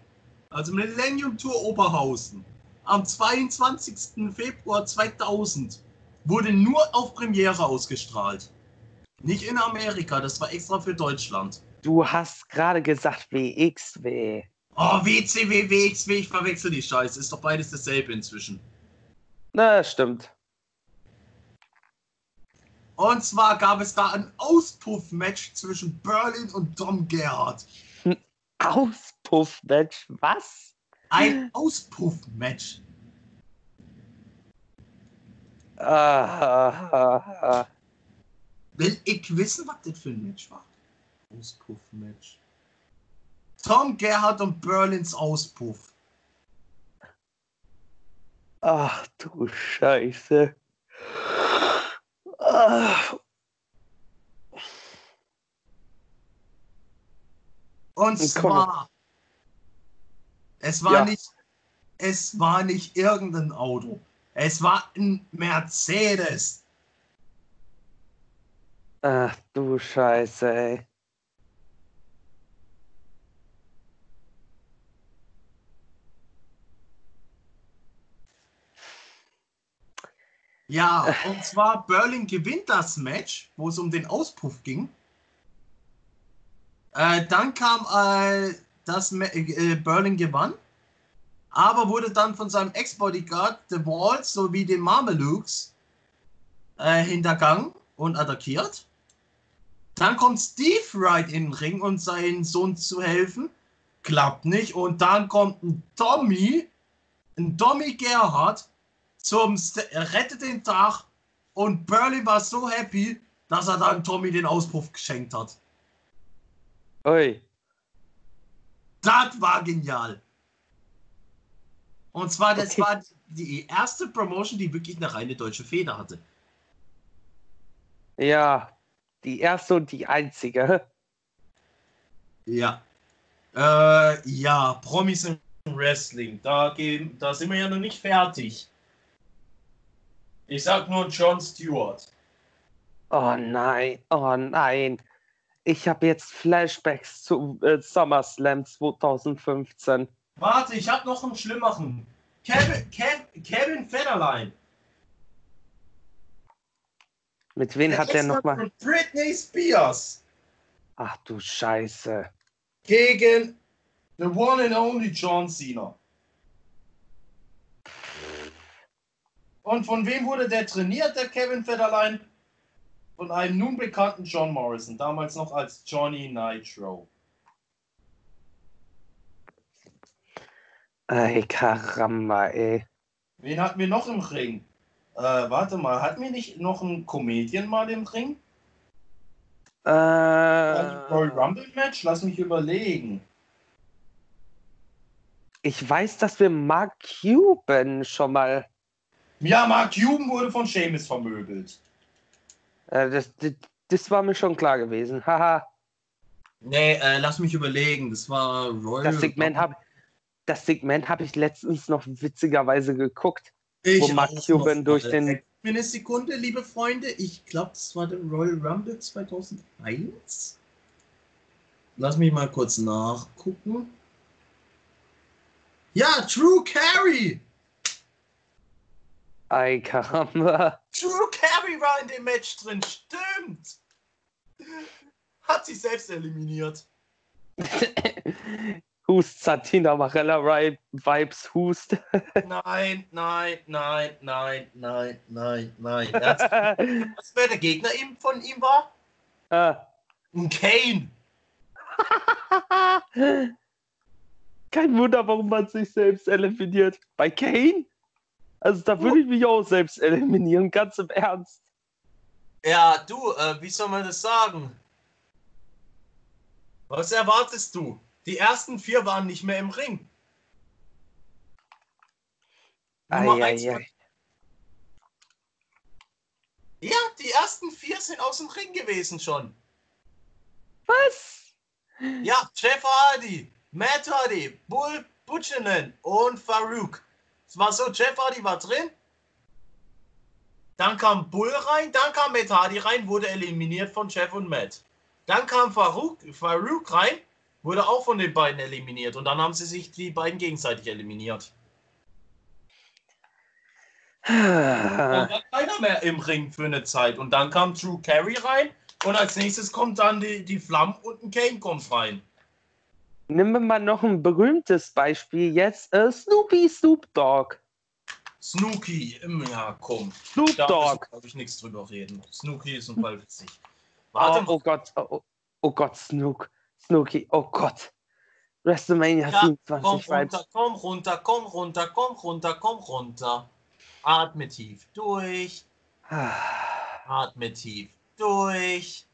Also Millennium Tour Oberhausen. Am 22. Februar 2000 wurde nur auf Premiere ausgestrahlt. Nicht in Amerika, das war extra für Deutschland. Du hast gerade gesagt WXW. Oh, WCW, WXW, ich verwechsel die Scheiße. Ist doch beides dasselbe inzwischen. Na, stimmt. Und zwar gab es da ein Auspuff-Match zwischen Berlin und Tom Gerhardt. Auspuff-Match, was? Ein Auspuff-Match. Ah. Will ich wissen, was das für ein Match war? Auspuff-Match. Tom Gerhardt und Berlins Auspuff. Ach du Scheiße. Ah, Und zwar, es war Ja. nicht, es war nicht irgendein Auto. Es war ein Mercedes. ach du Scheiße, ey. Ja, und zwar Berlin gewinnt das Match, wo es um den Auspuff ging. Äh, dann kam äh, das äh, Berlin gewann, aber wurde dann von seinem Ex-Bodyguard, The Walls sowie den Mamelukes äh, hintergangen und attackiert. Dann kommt Steve Wright in den Ring, um seinen Sohn zu helfen. Klappt nicht. Und dann kommt ein Tommy, ein Tommy Gerhardt, zum St rettet den Tag und Burley war so happy, dass er dann Tommy den Auspuff geschenkt hat. Ui. Das war genial. Und zwar, das Okay. war die erste Promotion, die wirklich eine reine deutsche Feder hatte. Ja, die erste und die einzige. Ja. Äh, ja, Promis im Wrestling. Da, gehen, da sind wir ja noch nicht fertig. Ich sag nur John Stewart. Oh nein, oh nein. Ich habe jetzt Flashbacks zu äh, SummerSlam 2015. Warte, ich hab noch einen schlimmeren. Kevin, Kev, Kevin Federline. Mit wem hat der nochmal? Britney Spears. Ach du Scheiße. Gegen the one and only John Cena. Und von wem wurde der trainiert, der Kevin Federline? Von einem nun bekannten John Morrison, damals noch als Johnny Nitro. Ey, Karamba, ey. Wen hatten wir noch im Ring? Äh, warte mal, hatten wir nicht noch einen Comedian mal im Ring? Äh, Royal Rumble Match? Lass mich überlegen. ich weiß, dass wir Mark Cuban schon mal. Ja, Mark Cuban wurde von Seamus vermöbelt. Äh, das, das, das war mir schon klar gewesen. Haha, Nee, äh, lass mich überlegen. Das war Royal das Segment habe das Segment habe ich letztens noch witzigerweise geguckt. ich wo Mark Cuban durch den- Gib mir eine Sekunde, liebe Freunde. Ich glaube, das war der Royal Rumble 2001. Lass mich mal kurz nachgucken. Ja, True Carry! Ei, Karamba. True Carry war in dem Match drin, stimmt! Hat sich selbst eliminiert. Hust, Satina, Marella, Vibes, Hust. Nein, nein, nein, nein, nein, nein, nein. Hat- Was wer der Gegner von ihm war? Ah. Ein Kane. Kein Wunder, warum man sich selbst eliminiert. Bei Kane? Also da würde ich mich auch selbst eliminieren, ganz im Ernst. Ja, du, äh, wie soll man das sagen? Was erwartest du? Die ersten vier waren nicht mehr im Ring. Nummer Ja, die ersten vier sind aus dem Ring gewesen schon. Was? Ja, Jeff Hardy, Matt Hardy, Bull Buchanan und Farouk. War so, Jeff Hardy war drin. Dann kam Bull rein, dann kam Matt Hardy rein, wurde eliminiert von Jeff und Matt. Dann kam Farouk, Farouk rein, wurde auch von den beiden eliminiert. Und dann haben sie sich die beiden gegenseitig eliminiert. Dann war keiner mehr im Ring für eine Zeit. Und dann kam Drew Carey rein, Und als nächstes kommt dann die, die Flammen und ein Kane kommt rein. Nehmen wir mal noch ein berühmtes Beispiel jetzt. Äh, Snoopy Snoop Dogg. Snooki, ja, komm. Snoop Da Dogg. glaube ich nichts drüber reden. Snooki ist ein Fall witzig. Warte Oh, oh Gott, oh, oh, oh Gott, Snook. Snooki, oh Gott. WrestleMania Ja, 27 komm runter, komm runter, komm runter, komm runter, komm runter. Atme tief durch, Ah, atme tief durch.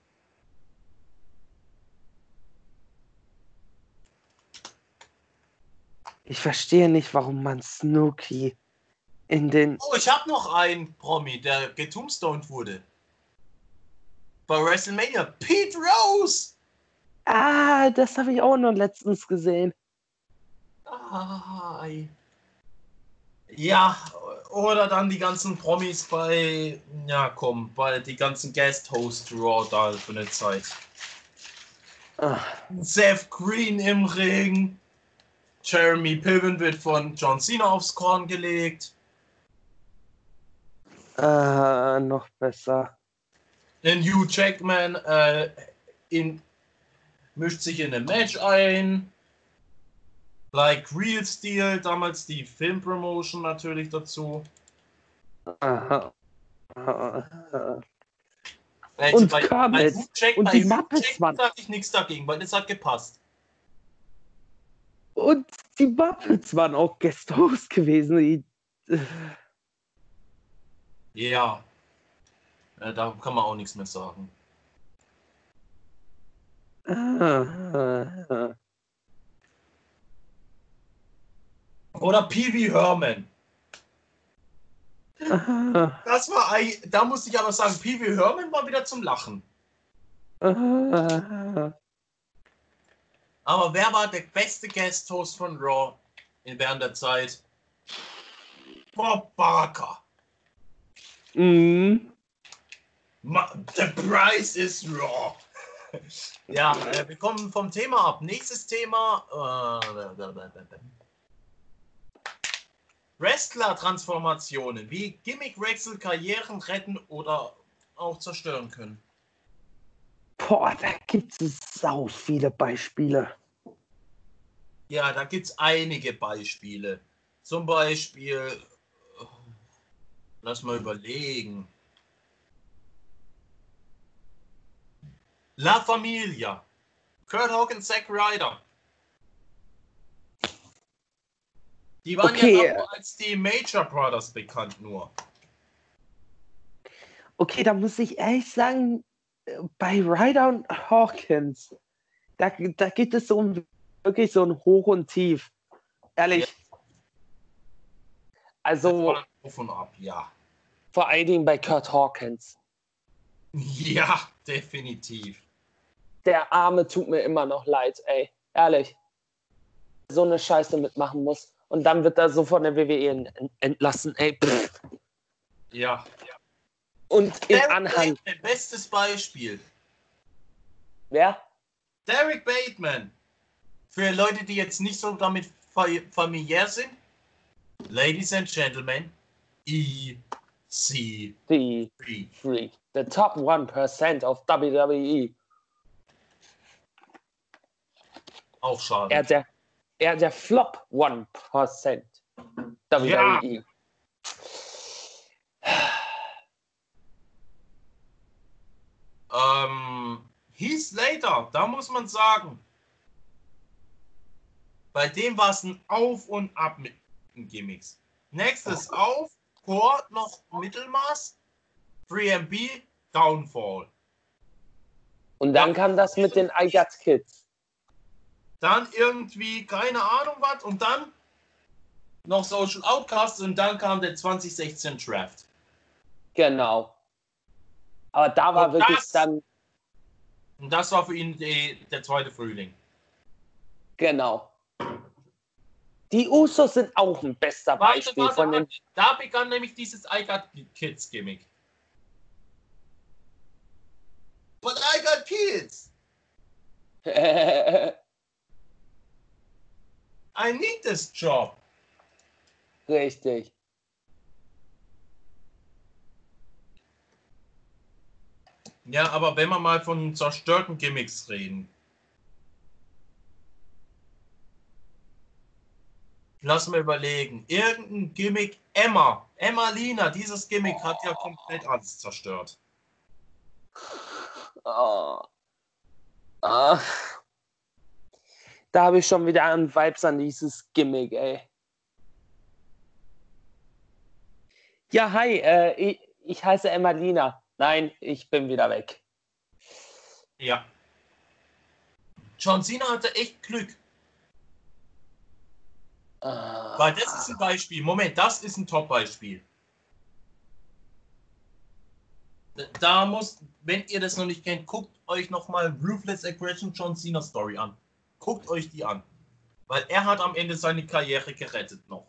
Ich verstehe nicht, warum man Snooki in den. Oh, ich habe noch einen Promi, der getombstoned wurde. Bei WrestleMania. Pete Rose! Ah, das habe ich auch noch letztens gesehen. Ai. Ja, oder dann die ganzen Promis bei, ja komm, bei die ganzen Guest Host Raw da für eine Zeit. Ah, Seth Green im Ring. Jeremy Piven wird von John Cena aufs Korn gelegt. äh, noch besser. Der Hugh Jackman äh, in, mischt sich in ein Match ein. Like Real Steel, damals die Filmpromotion natürlich dazu. Aha. Ah, Also Und bei, bei Hugh Und die Muppets, Jackman sage ich nichts dagegen, weil das hat gepasst. Und die Muppets waren auch Guest Host gewesen. Die, Ja. Äh, da kann man auch nichts mehr sagen. ah, Oder Pee Wee Herman. ah, Das war da muss ich aber sagen, Pee Wee Herman war wieder zum Lachen. ah. Aber wer war der beste Guest-Host von Raw in während der Zeit? Bob Barker. Ma The Price is Raw. ja, äh, wir kommen vom Thema ab. Nächstes Thema. Äh, Wrestler-Transformationen, wie Gimmick-Wechsel Karrieren retten oder auch zerstören können. Boah, da gibt es sau viele Beispiele. Ja, da gibt es einige Beispiele. Zum Beispiel, lass mal überlegen. La Familia. Kurt Hawkins, Zack Ryder. Die waren Okay. ja als die Major Brothers bekannt nur. Okay, da muss ich ehrlich sagen, bei Ryder und Hawkins, da, da gibt es so ein, wirklich so ein Hoch und Tief. Ehrlich. Das Also auf und ab, ja. vor allen Dingen bei Kurt Hawkins. Ja, definitiv. Der Arme tut mir immer noch leid, ey. Ehrlich. So eine Scheiße mitmachen muss. Und dann wird er so von der WWE ent- entlassen, ey. Pff. Ja. Und in Derek Anhang. Bateman, bestes Beispiel. Wer? Derek Bateman. Für Leute, die jetzt nicht so damit fa- familiär sind. Ladies and Gentlemen, E EC3. Die Free. The top 1% of WWE. Auch schade. Er der, er der Flop 1% WWE. Ähm, Heath Slater, da muss man sagen, bei dem war es ein Auf und Ab mit den Gimmicks. Nächstes Auf, Core noch Mittelmaß, 3MB, Downfall. Und dann kam das mit den I Got Kids. Dann irgendwie, keine Ahnung was, und dann noch Social Outcasts und dann kam der 2016 Draft. Genau. Aber da war Und wirklich das- dann, Und das war für ihn die, der zweite Frühling. genau. Die Usos sind auch ein bester Warte, Beispiel warte, von den. warte. Da begann nämlich dieses I Got Kids Gimmick. But I got kids. I need this job. Richtig. Ja, aber wenn wir mal von zerstörten Gimmicks reden. Lass mal überlegen. Irgendein Gimmick, Emma, Emma Lina, dieses Gimmick hat ja komplett alles zerstört. Oh. Ah. Da habe ich schon wieder einen Vibes an dieses Gimmick, ey. Ja, hi, äh, ich, ich heiße Emmalina. Nein, ich bin wieder weg. Ja. John Cena hatte echt Glück. Ah. Weil das ist ein Beispiel. Moment, das ist ein Top-Beispiel. Da muss, wenn ihr das noch nicht kennt, guckt euch nochmal Ruthless Aggression John Cena Story an. Guckt euch die an. Weil er hat am Ende seine Karriere gerettet noch.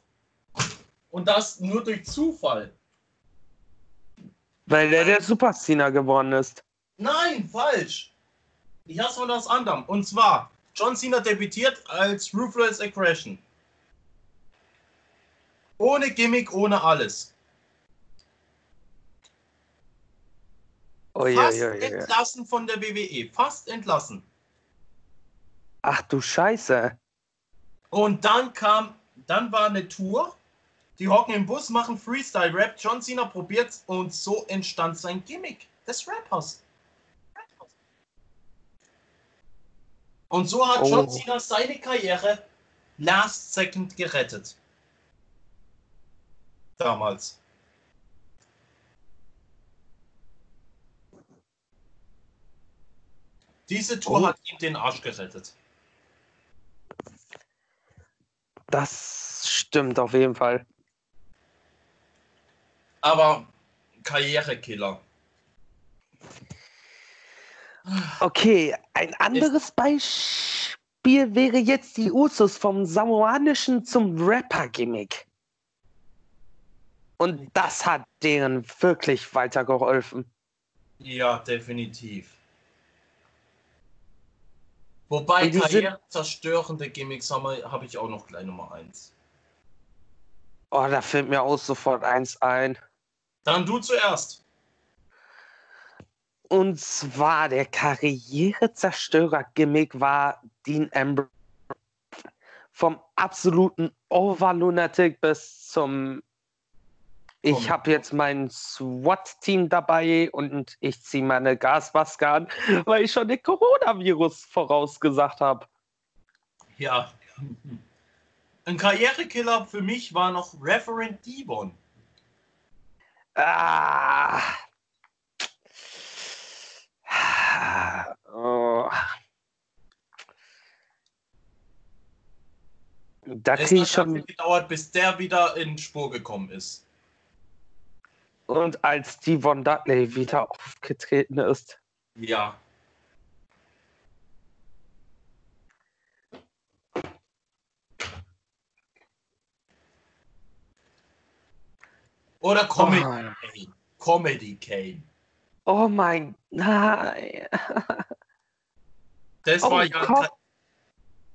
Und das nur durch Zufall. Weil der der Super Cena geworden ist. Nein, falsch. Ich hab's von was anderem. Und zwar, John Cena debütiert als Ruthless Aggression. Ohne Gimmick, ohne alles. Oh, Fast ja, ja, ja. entlassen von der WWE. Fast entlassen. Ach du Scheiße. Und dann kam, dann war eine Tour. Die hocken im Bus, machen Freestyle-Rap. John Cena probiert's und so entstand sein Gimmick des Rappers. Und so hat John Oh. Cena seine Karriere last second gerettet. Damals. Diese Tour Oh. hat ihm den Arsch gerettet. Das stimmt auf jeden Fall. Aber Karrierekiller. Okay, ein anderes Beispiel wäre jetzt die Usus vom Samoanischen zum Rapper-Gimmick. Und das hat denen wirklich weitergeholfen. Ja, definitiv. Wobei karrierezerstörende Gimmicks habe hab ich auch noch gleich Nummer 1. Oh, da fällt mir auch sofort eins ein. Dann du zuerst. Und zwar der Karrierezerstörer-Gimmick war Dean Ambrose. Vom absoluten Overlunatic bis zum Ich habe jetzt mein SWAT-Team dabei und ich ziehe meine Gasmaske an, weil ich schon den Coronavirus vorausgesagt habe. Ja. Ein Karrierekiller für mich war noch Reverend Devon. Ah. Oh. Da kriege hat ich schon. gedauert, bis der wieder in Spur gekommen ist. Und als Devon Dudley wieder aufgetreten ist. Ja. Oder Comedy Oh. Kane. Comedy Kane. Oh mein nein. Das Oh, war ja Ka-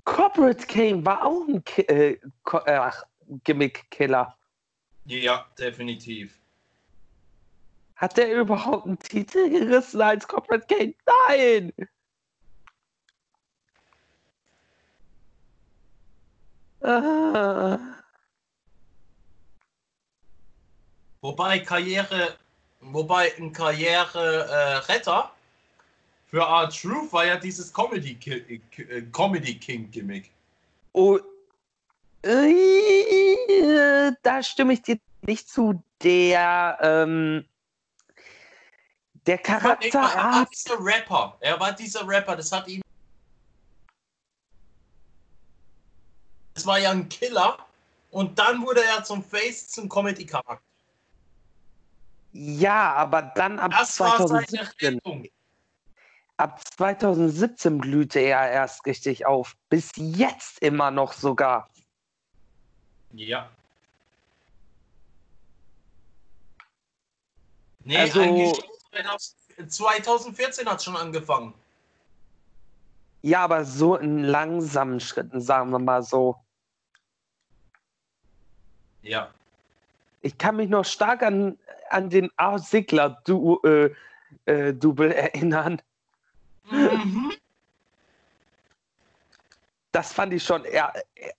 Corporate Kane war auch ein Ki äh, Ko äh, Gimmick-Killer. Ja, definitiv. Hat der überhaupt einen Titel gerissen als Corporate Kane? Nein! Ah. Wobei Karriere, wobei ein Karriere-Retter für Art Truth war ja dieses Comedy, Ki äh, Comedy King Gimmick. Oh, äh, da stimme ich dir nicht zu. Der, ähm, der Er war dieser Rapper. Er war dieser Rapper. Das hat ihn. Das war ja ein Killer. Und dann wurde er zum Face, zum Comedy-Charakter. Ja, aber dann ab Das war seine 2017. Rettung. Ab 2017 blühte er erst richtig auf. Bis jetzt immer noch sogar. Ja. Nee, Also- eigentlich 2014 hat es schon angefangen. Ja, aber so in langsamen Schritten, sagen wir mal so. Ja. Ich kann mich noch stark an, an den A. Sigler du, äh, Double erinnern. Mhm. Das fand ich schon eher,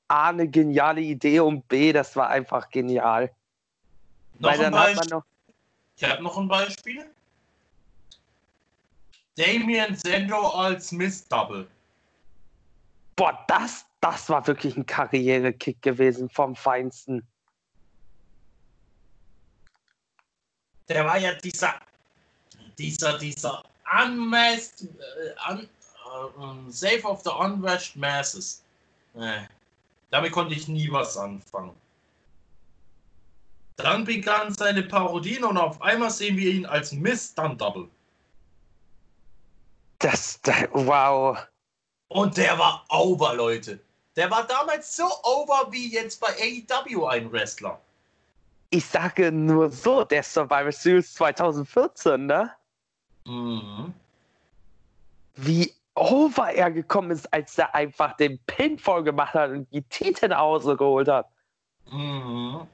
A, eine geniale Idee und B, das war einfach genial. Noch Weil ein Beispiel. noch. Ich habe noch ein Beispiel. Damien Sendo als Miss Double. Boah, das, das war wirklich ein Karrierekick gewesen vom Feinsten. Der war ja dieser, dieser, dieser unmasked, äh, un, um, Save of the Unwashed Masses. Äh, damit konnte ich nie was anfangen. Dann begann seine Parodien und auf einmal sehen wir ihn als Miss Double. Das, da- wow. Und der war over, Leute. Der war damals so over wie jetzt bei AEW ein Wrestler. Ich sage nur so, der Survivor Series 2014, ne? Mhm. Wie over er gekommen ist, als er einfach den Pinfall gemacht hat und die Titel nach Hause geholt hat. Mhm.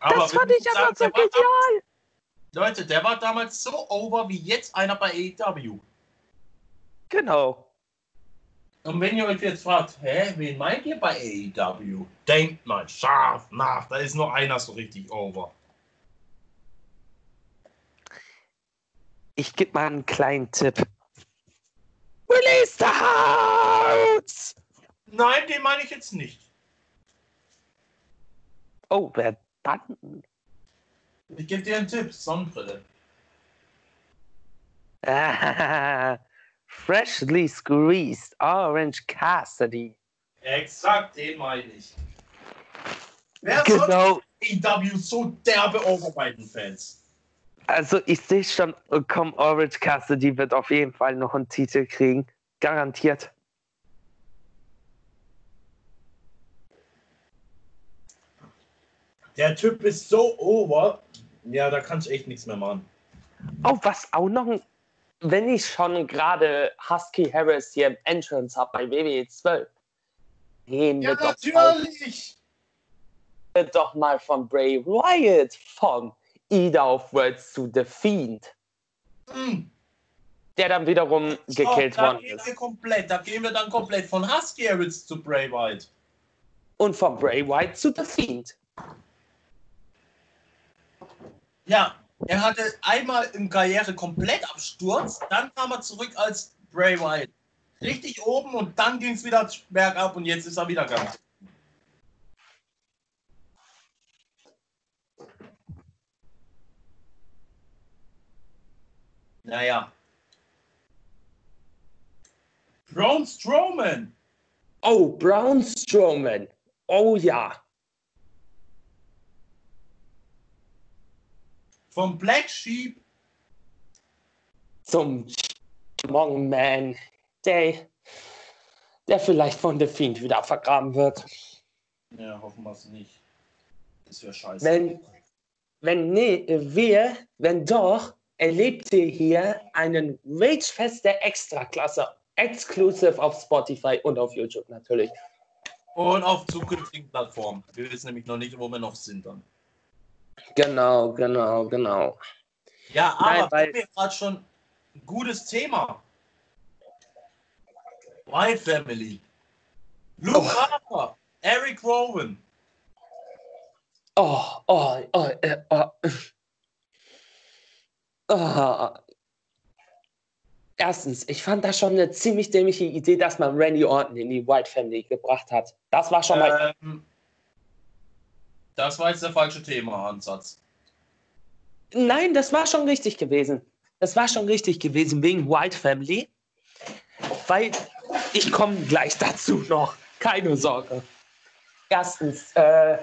Das wir fand ich aber sagen, so genial. Leute, der war damals so over wie jetzt einer bei AEW. Genau. Und wenn ihr euch jetzt fragt, hä, wen meint ihr bei AEW? Denkt mal scharf nach, da ist nur einer so richtig over. Ich gebe mal einen kleinen Tipp. Release the House! Nein, den meine ich jetzt nicht. Oh, wer dann? Ich gebe dir einen Tipp, Sonnenbrille. Freshly squeezed Orange Cassidy. Exakt, den meine ich. Wer Genau. sonst AEW so derbe over bei den Fans? Also ich sehe schon, komm, Orange Cassidy wird auf jeden Fall noch einen Titel kriegen. Garantiert. Der Typ ist so over. Ja, da kann ich echt nichts mehr machen. Oh, was auch noch, ein- wenn ich schon gerade Husky Harris hier im Entrance habe bei WWE 12, reden wir doch, mal, natürlich! doch mal von Bray Wyatt von Ida of Worlds zu The Fiend, Hm. der dann wiederum gekillt da worden gehen ist. wir komplett, da gehen wir dann komplett von Husky Harris zu Bray Wyatt. Und von Bray Wyatt zu The Fiend. Ja, er hatte einmal im Karriere komplett Absturz, dann kam er zurück als Bray Wyatt. Richtig oben und dann ging es wieder bergab und jetzt ist er wieder ganz. Naja. Braun Strowman. Oh, Braun Strowman. Oh ja. Vom Black Sheep. Zum Strong Man, der, der vielleicht von The Fiend wieder vergraben wird. Ja, hoffen wir es nicht. Das wäre scheiße. Wenn, wenn nee, wir, wenn doch, erlebt ihr hier einen Ragefest der Extraklasse. Exclusive auf Spotify und auf YouTube natürlich. Und auf zukünftigen Plattformen. Wir wissen nämlich noch nicht, wo wir noch sind dann. Genau, genau, genau. Ja, Nein, aber weil- wir gerade schon ein gutes Thema. White Family. Luke Oh. Harper. Eric Rowan. Oh, oh, oh, äh, oh. oh. Erstens, ich fand das schon eine ziemlich dämliche Idee, dass man Randy Orton in die White Family gebracht hat. Das war schon mal. Ähm, das war jetzt der falsche Thema-Ansatz. Nein, das war schon richtig gewesen. Das war schon richtig gewesen wegen White Family. Weil ich komme gleich dazu noch. Keine Sorge. Erstens, äh,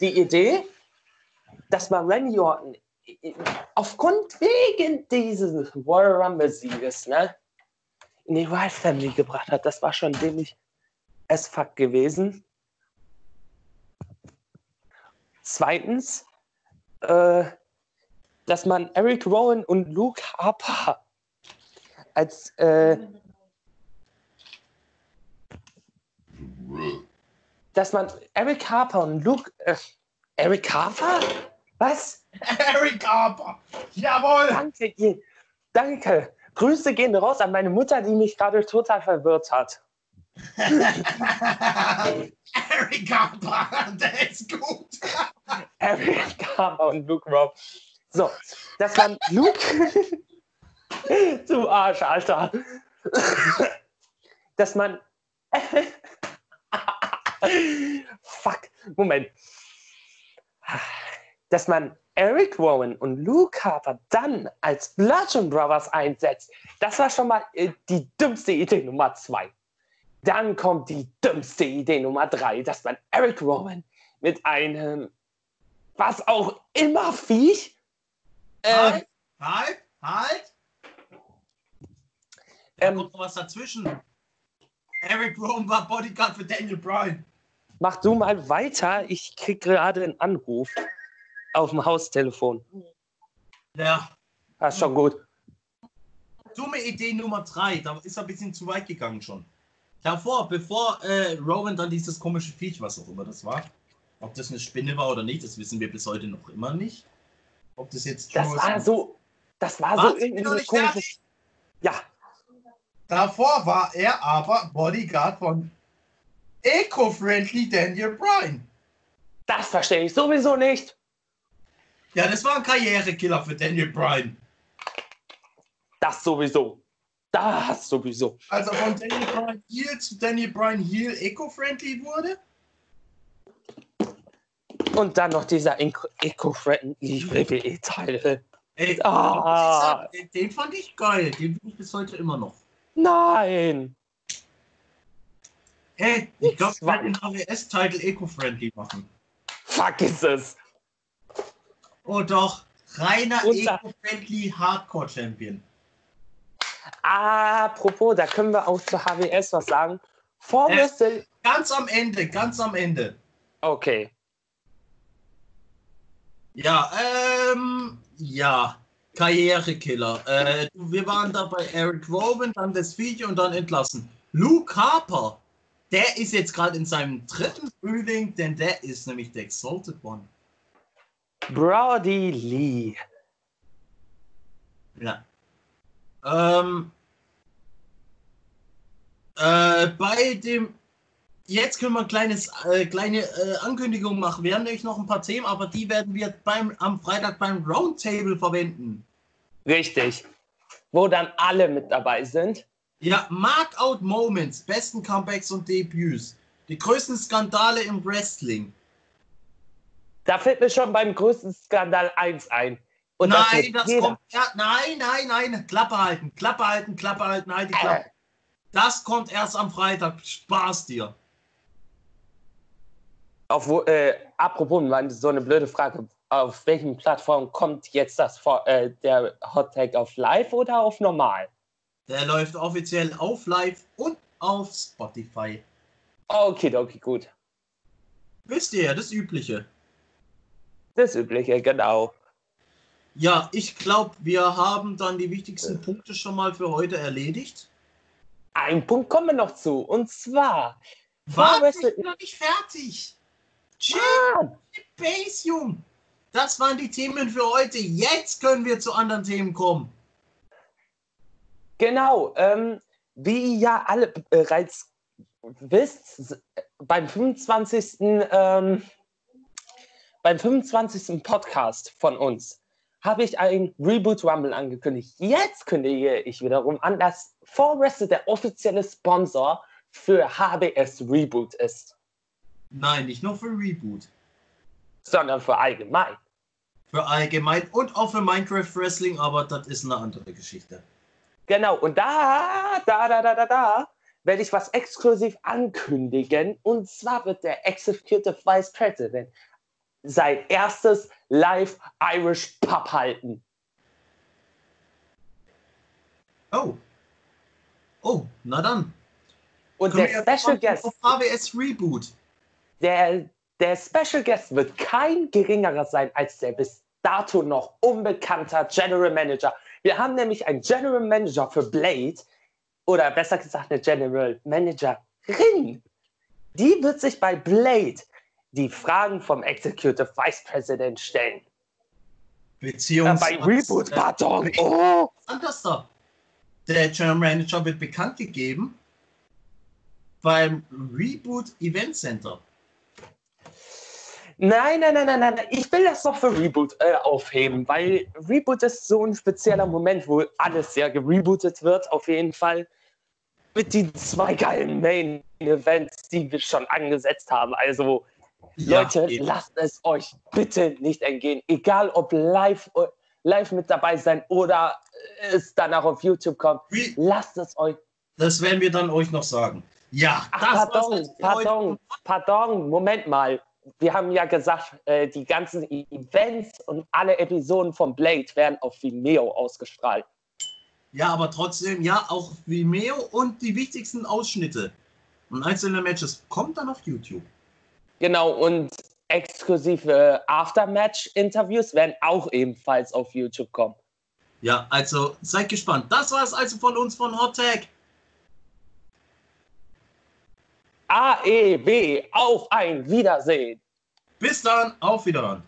die Idee, dass man Randy Orton äh, aufgrund wegen dieses Royal Rumble Sieges ne, in die White Family gebracht hat, das war schon dämlich as fuck gewesen. Zweitens, äh, dass man Eric Rowan und Luke Harper als äh, dass man Eric Harper und Luke äh, Eric Harper? Was? Eric Harper. Jawohl. Danke. Danke. Grüße gehen raus an meine Mutter, die mich gerade total verwirrt hat. Eric Harper, der ist gut. Eric Harper und Luke Rowe. So, das waren Luke. du Arsch, Alter. Dass man. Fuck, Moment. Dass man Eric Rowan und Luke Harper dann als Bludgeon Brothers einsetzt, das war schon mal äh, die dümmste Idee Nummer zwei. Dann kommt die dümmste Idee Nummer drei, dass man Eric Rowan mit einem was auch immer Viech. Äh, Halt, halt, halt. Da ähm, kommt noch was dazwischen. Eric Rome war Bodyguard für Daniel Bryan. mach du mal weiter. Ich krieg gerade einen Anruf auf dem Haustelefon. Ja. Das ist schon gut. Dumme Idee Nummer drei. Da ist er ein bisschen zu weit gegangen schon. Davor, bevor äh, Rowan dann dieses komische Viech, was auch immer das war, ob das eine Spinne war oder nicht, das wissen wir bis heute noch immer nicht. Ob das jetzt Das war ist. so. Das war Was? so irgendwie noch so nicht komisch. fertig. Ja, Davor war er aber Bodyguard von Eco-Friendly Daniel Bryan. das verstehe ich sowieso nicht. Ja, das war ein Karrierekiller für Daniel Bryan. Das sowieso. Das sowieso. Als er von Daniel Bryan Heel zu Daniel Bryan Heel Eco-Friendly wurde. Und dann noch dieser Eco-Friendly WWE-Teil. Ey, Ah. den, den fand ich geil. Den finde ich bis heute immer noch. Nein. Ey, ich glaube, ich werde den AWS-Titel Eco-Friendly machen. Vergiss es. Oh doch, reiner Eco-Friendly Hardcore-Champion. Apropos, da können wir auch zu HWS was sagen. Vor Äh. Ganz am Ende, ganz am Ende. Okay. Ja, ähm, ja. Karrierekiller. Äh, wir waren da bei Eric Rowan, dann das Viech und dann entlassen. Luke Harper, der ist jetzt gerade in seinem dritten Frühling, denn der ist nämlich der Exalted One. Brody Lee. Ja. Ähm, äh, bei dem. Jetzt können wir ein kleines, äh, kleine äh, Ankündigung machen. Wir haben nämlich noch ein paar Themen, aber die werden wir beim, am Freitag beim Roundtable verwenden. Richtig. Wo dann alle mit dabei sind. Ja, Markout Moments, besten Comebacks und Debüts. Die größten Skandale im Wrestling. Da fällt mir schon beim größten Skandal 1 ein. Und das nein, das jeder- kommt. Ja, nein, nein, nein. Klappe halten, Klappe halten, Klappe halten, halt die Klappe. Das kommt erst am Freitag. Spaß dir. Auf wo, äh, apropos, so eine blöde Frage. Auf welchen Plattformen kommt jetzt das äh, der Hot Tag auf Live oder auf normal? Der läuft offiziell auf Live und auf Spotify. Okay, okay, gut. Wisst ihr ja, das Übliche. Das Übliche, genau. Ja, ich glaube, wir haben dann die wichtigsten Punkte schon mal für heute erledigt. Ein Punkt kommen wir noch zu. Und zwar. Wrestle- ich bin noch nicht fertig. Base, Jung. Das waren die Themen für heute. Jetzt können wir zu anderen Themen kommen. Genau, ähm, wie ihr ja alle bereits wisst, beim 25. Ähm, beim 25. Podcast von uns habe ich ein Reboot Rumble angekündigt. Jetzt kündige ich wiederum an, dass Forrest der offizielle Sponsor für HBS Reboot ist, Nein, nicht nur für Reboot. sondern für allgemein. Für allgemein und auch für Minecraft Wrestling, aber das ist eine andere Geschichte. Genau, und da, da, da, da, da, da, werde ich was exklusiv ankündigen. Und zwar wird der Executive Vice President sein erstes Live Irish Pub halten. Oh. Oh, na dann. Und Können der Special Guest, Auf AWS Reboot. der, der Special Guest wird kein geringerer sein als der bis dato noch unbekannter General Manager. Wir haben nämlich einen General Manager für Blade, oder besser gesagt eine General Managerin. Die wird sich bei Blade die Fragen vom Executive Vice President stellen. Äh, Beziehungsweise. bei Reboot, pardon. Oh. Anders da. Der General Manager wird bekannt gegeben beim Reboot Event Center. Nein, nein, nein, nein, nein. Ich will das doch für Reboot äh, aufheben, weil Reboot ist so ein spezieller Moment, wo alles ja gerebootet wird, auf jeden Fall. Mit den zwei geilen Main-Events, die wir schon angesetzt haben. Also, Leute, eben. lasst es euch bitte nicht entgehen. Egal ob live, live mit dabei sein oder es danach auf YouTube kommt. Re Lasst es euch. das werden wir dann euch noch sagen. Ja, Ach, pardon, pardon, pardon, Moment mal. Wir haben ja gesagt, äh, die ganzen Events und alle Episoden von Blade werden auf Vimeo ausgestrahlt. Ja, aber trotzdem, ja, auch Vimeo und die wichtigsten Ausschnitte und einzelne Matches kommt dann auf YouTube. Genau, und exklusive Aftermatch-Interviews werden auch ebenfalls auf YouTube kommen. Ja, also seid gespannt. Das war es also von uns von Hot Tag. AEW, auf ein Wiedersehen. Bis dann, auf Wiedersehen.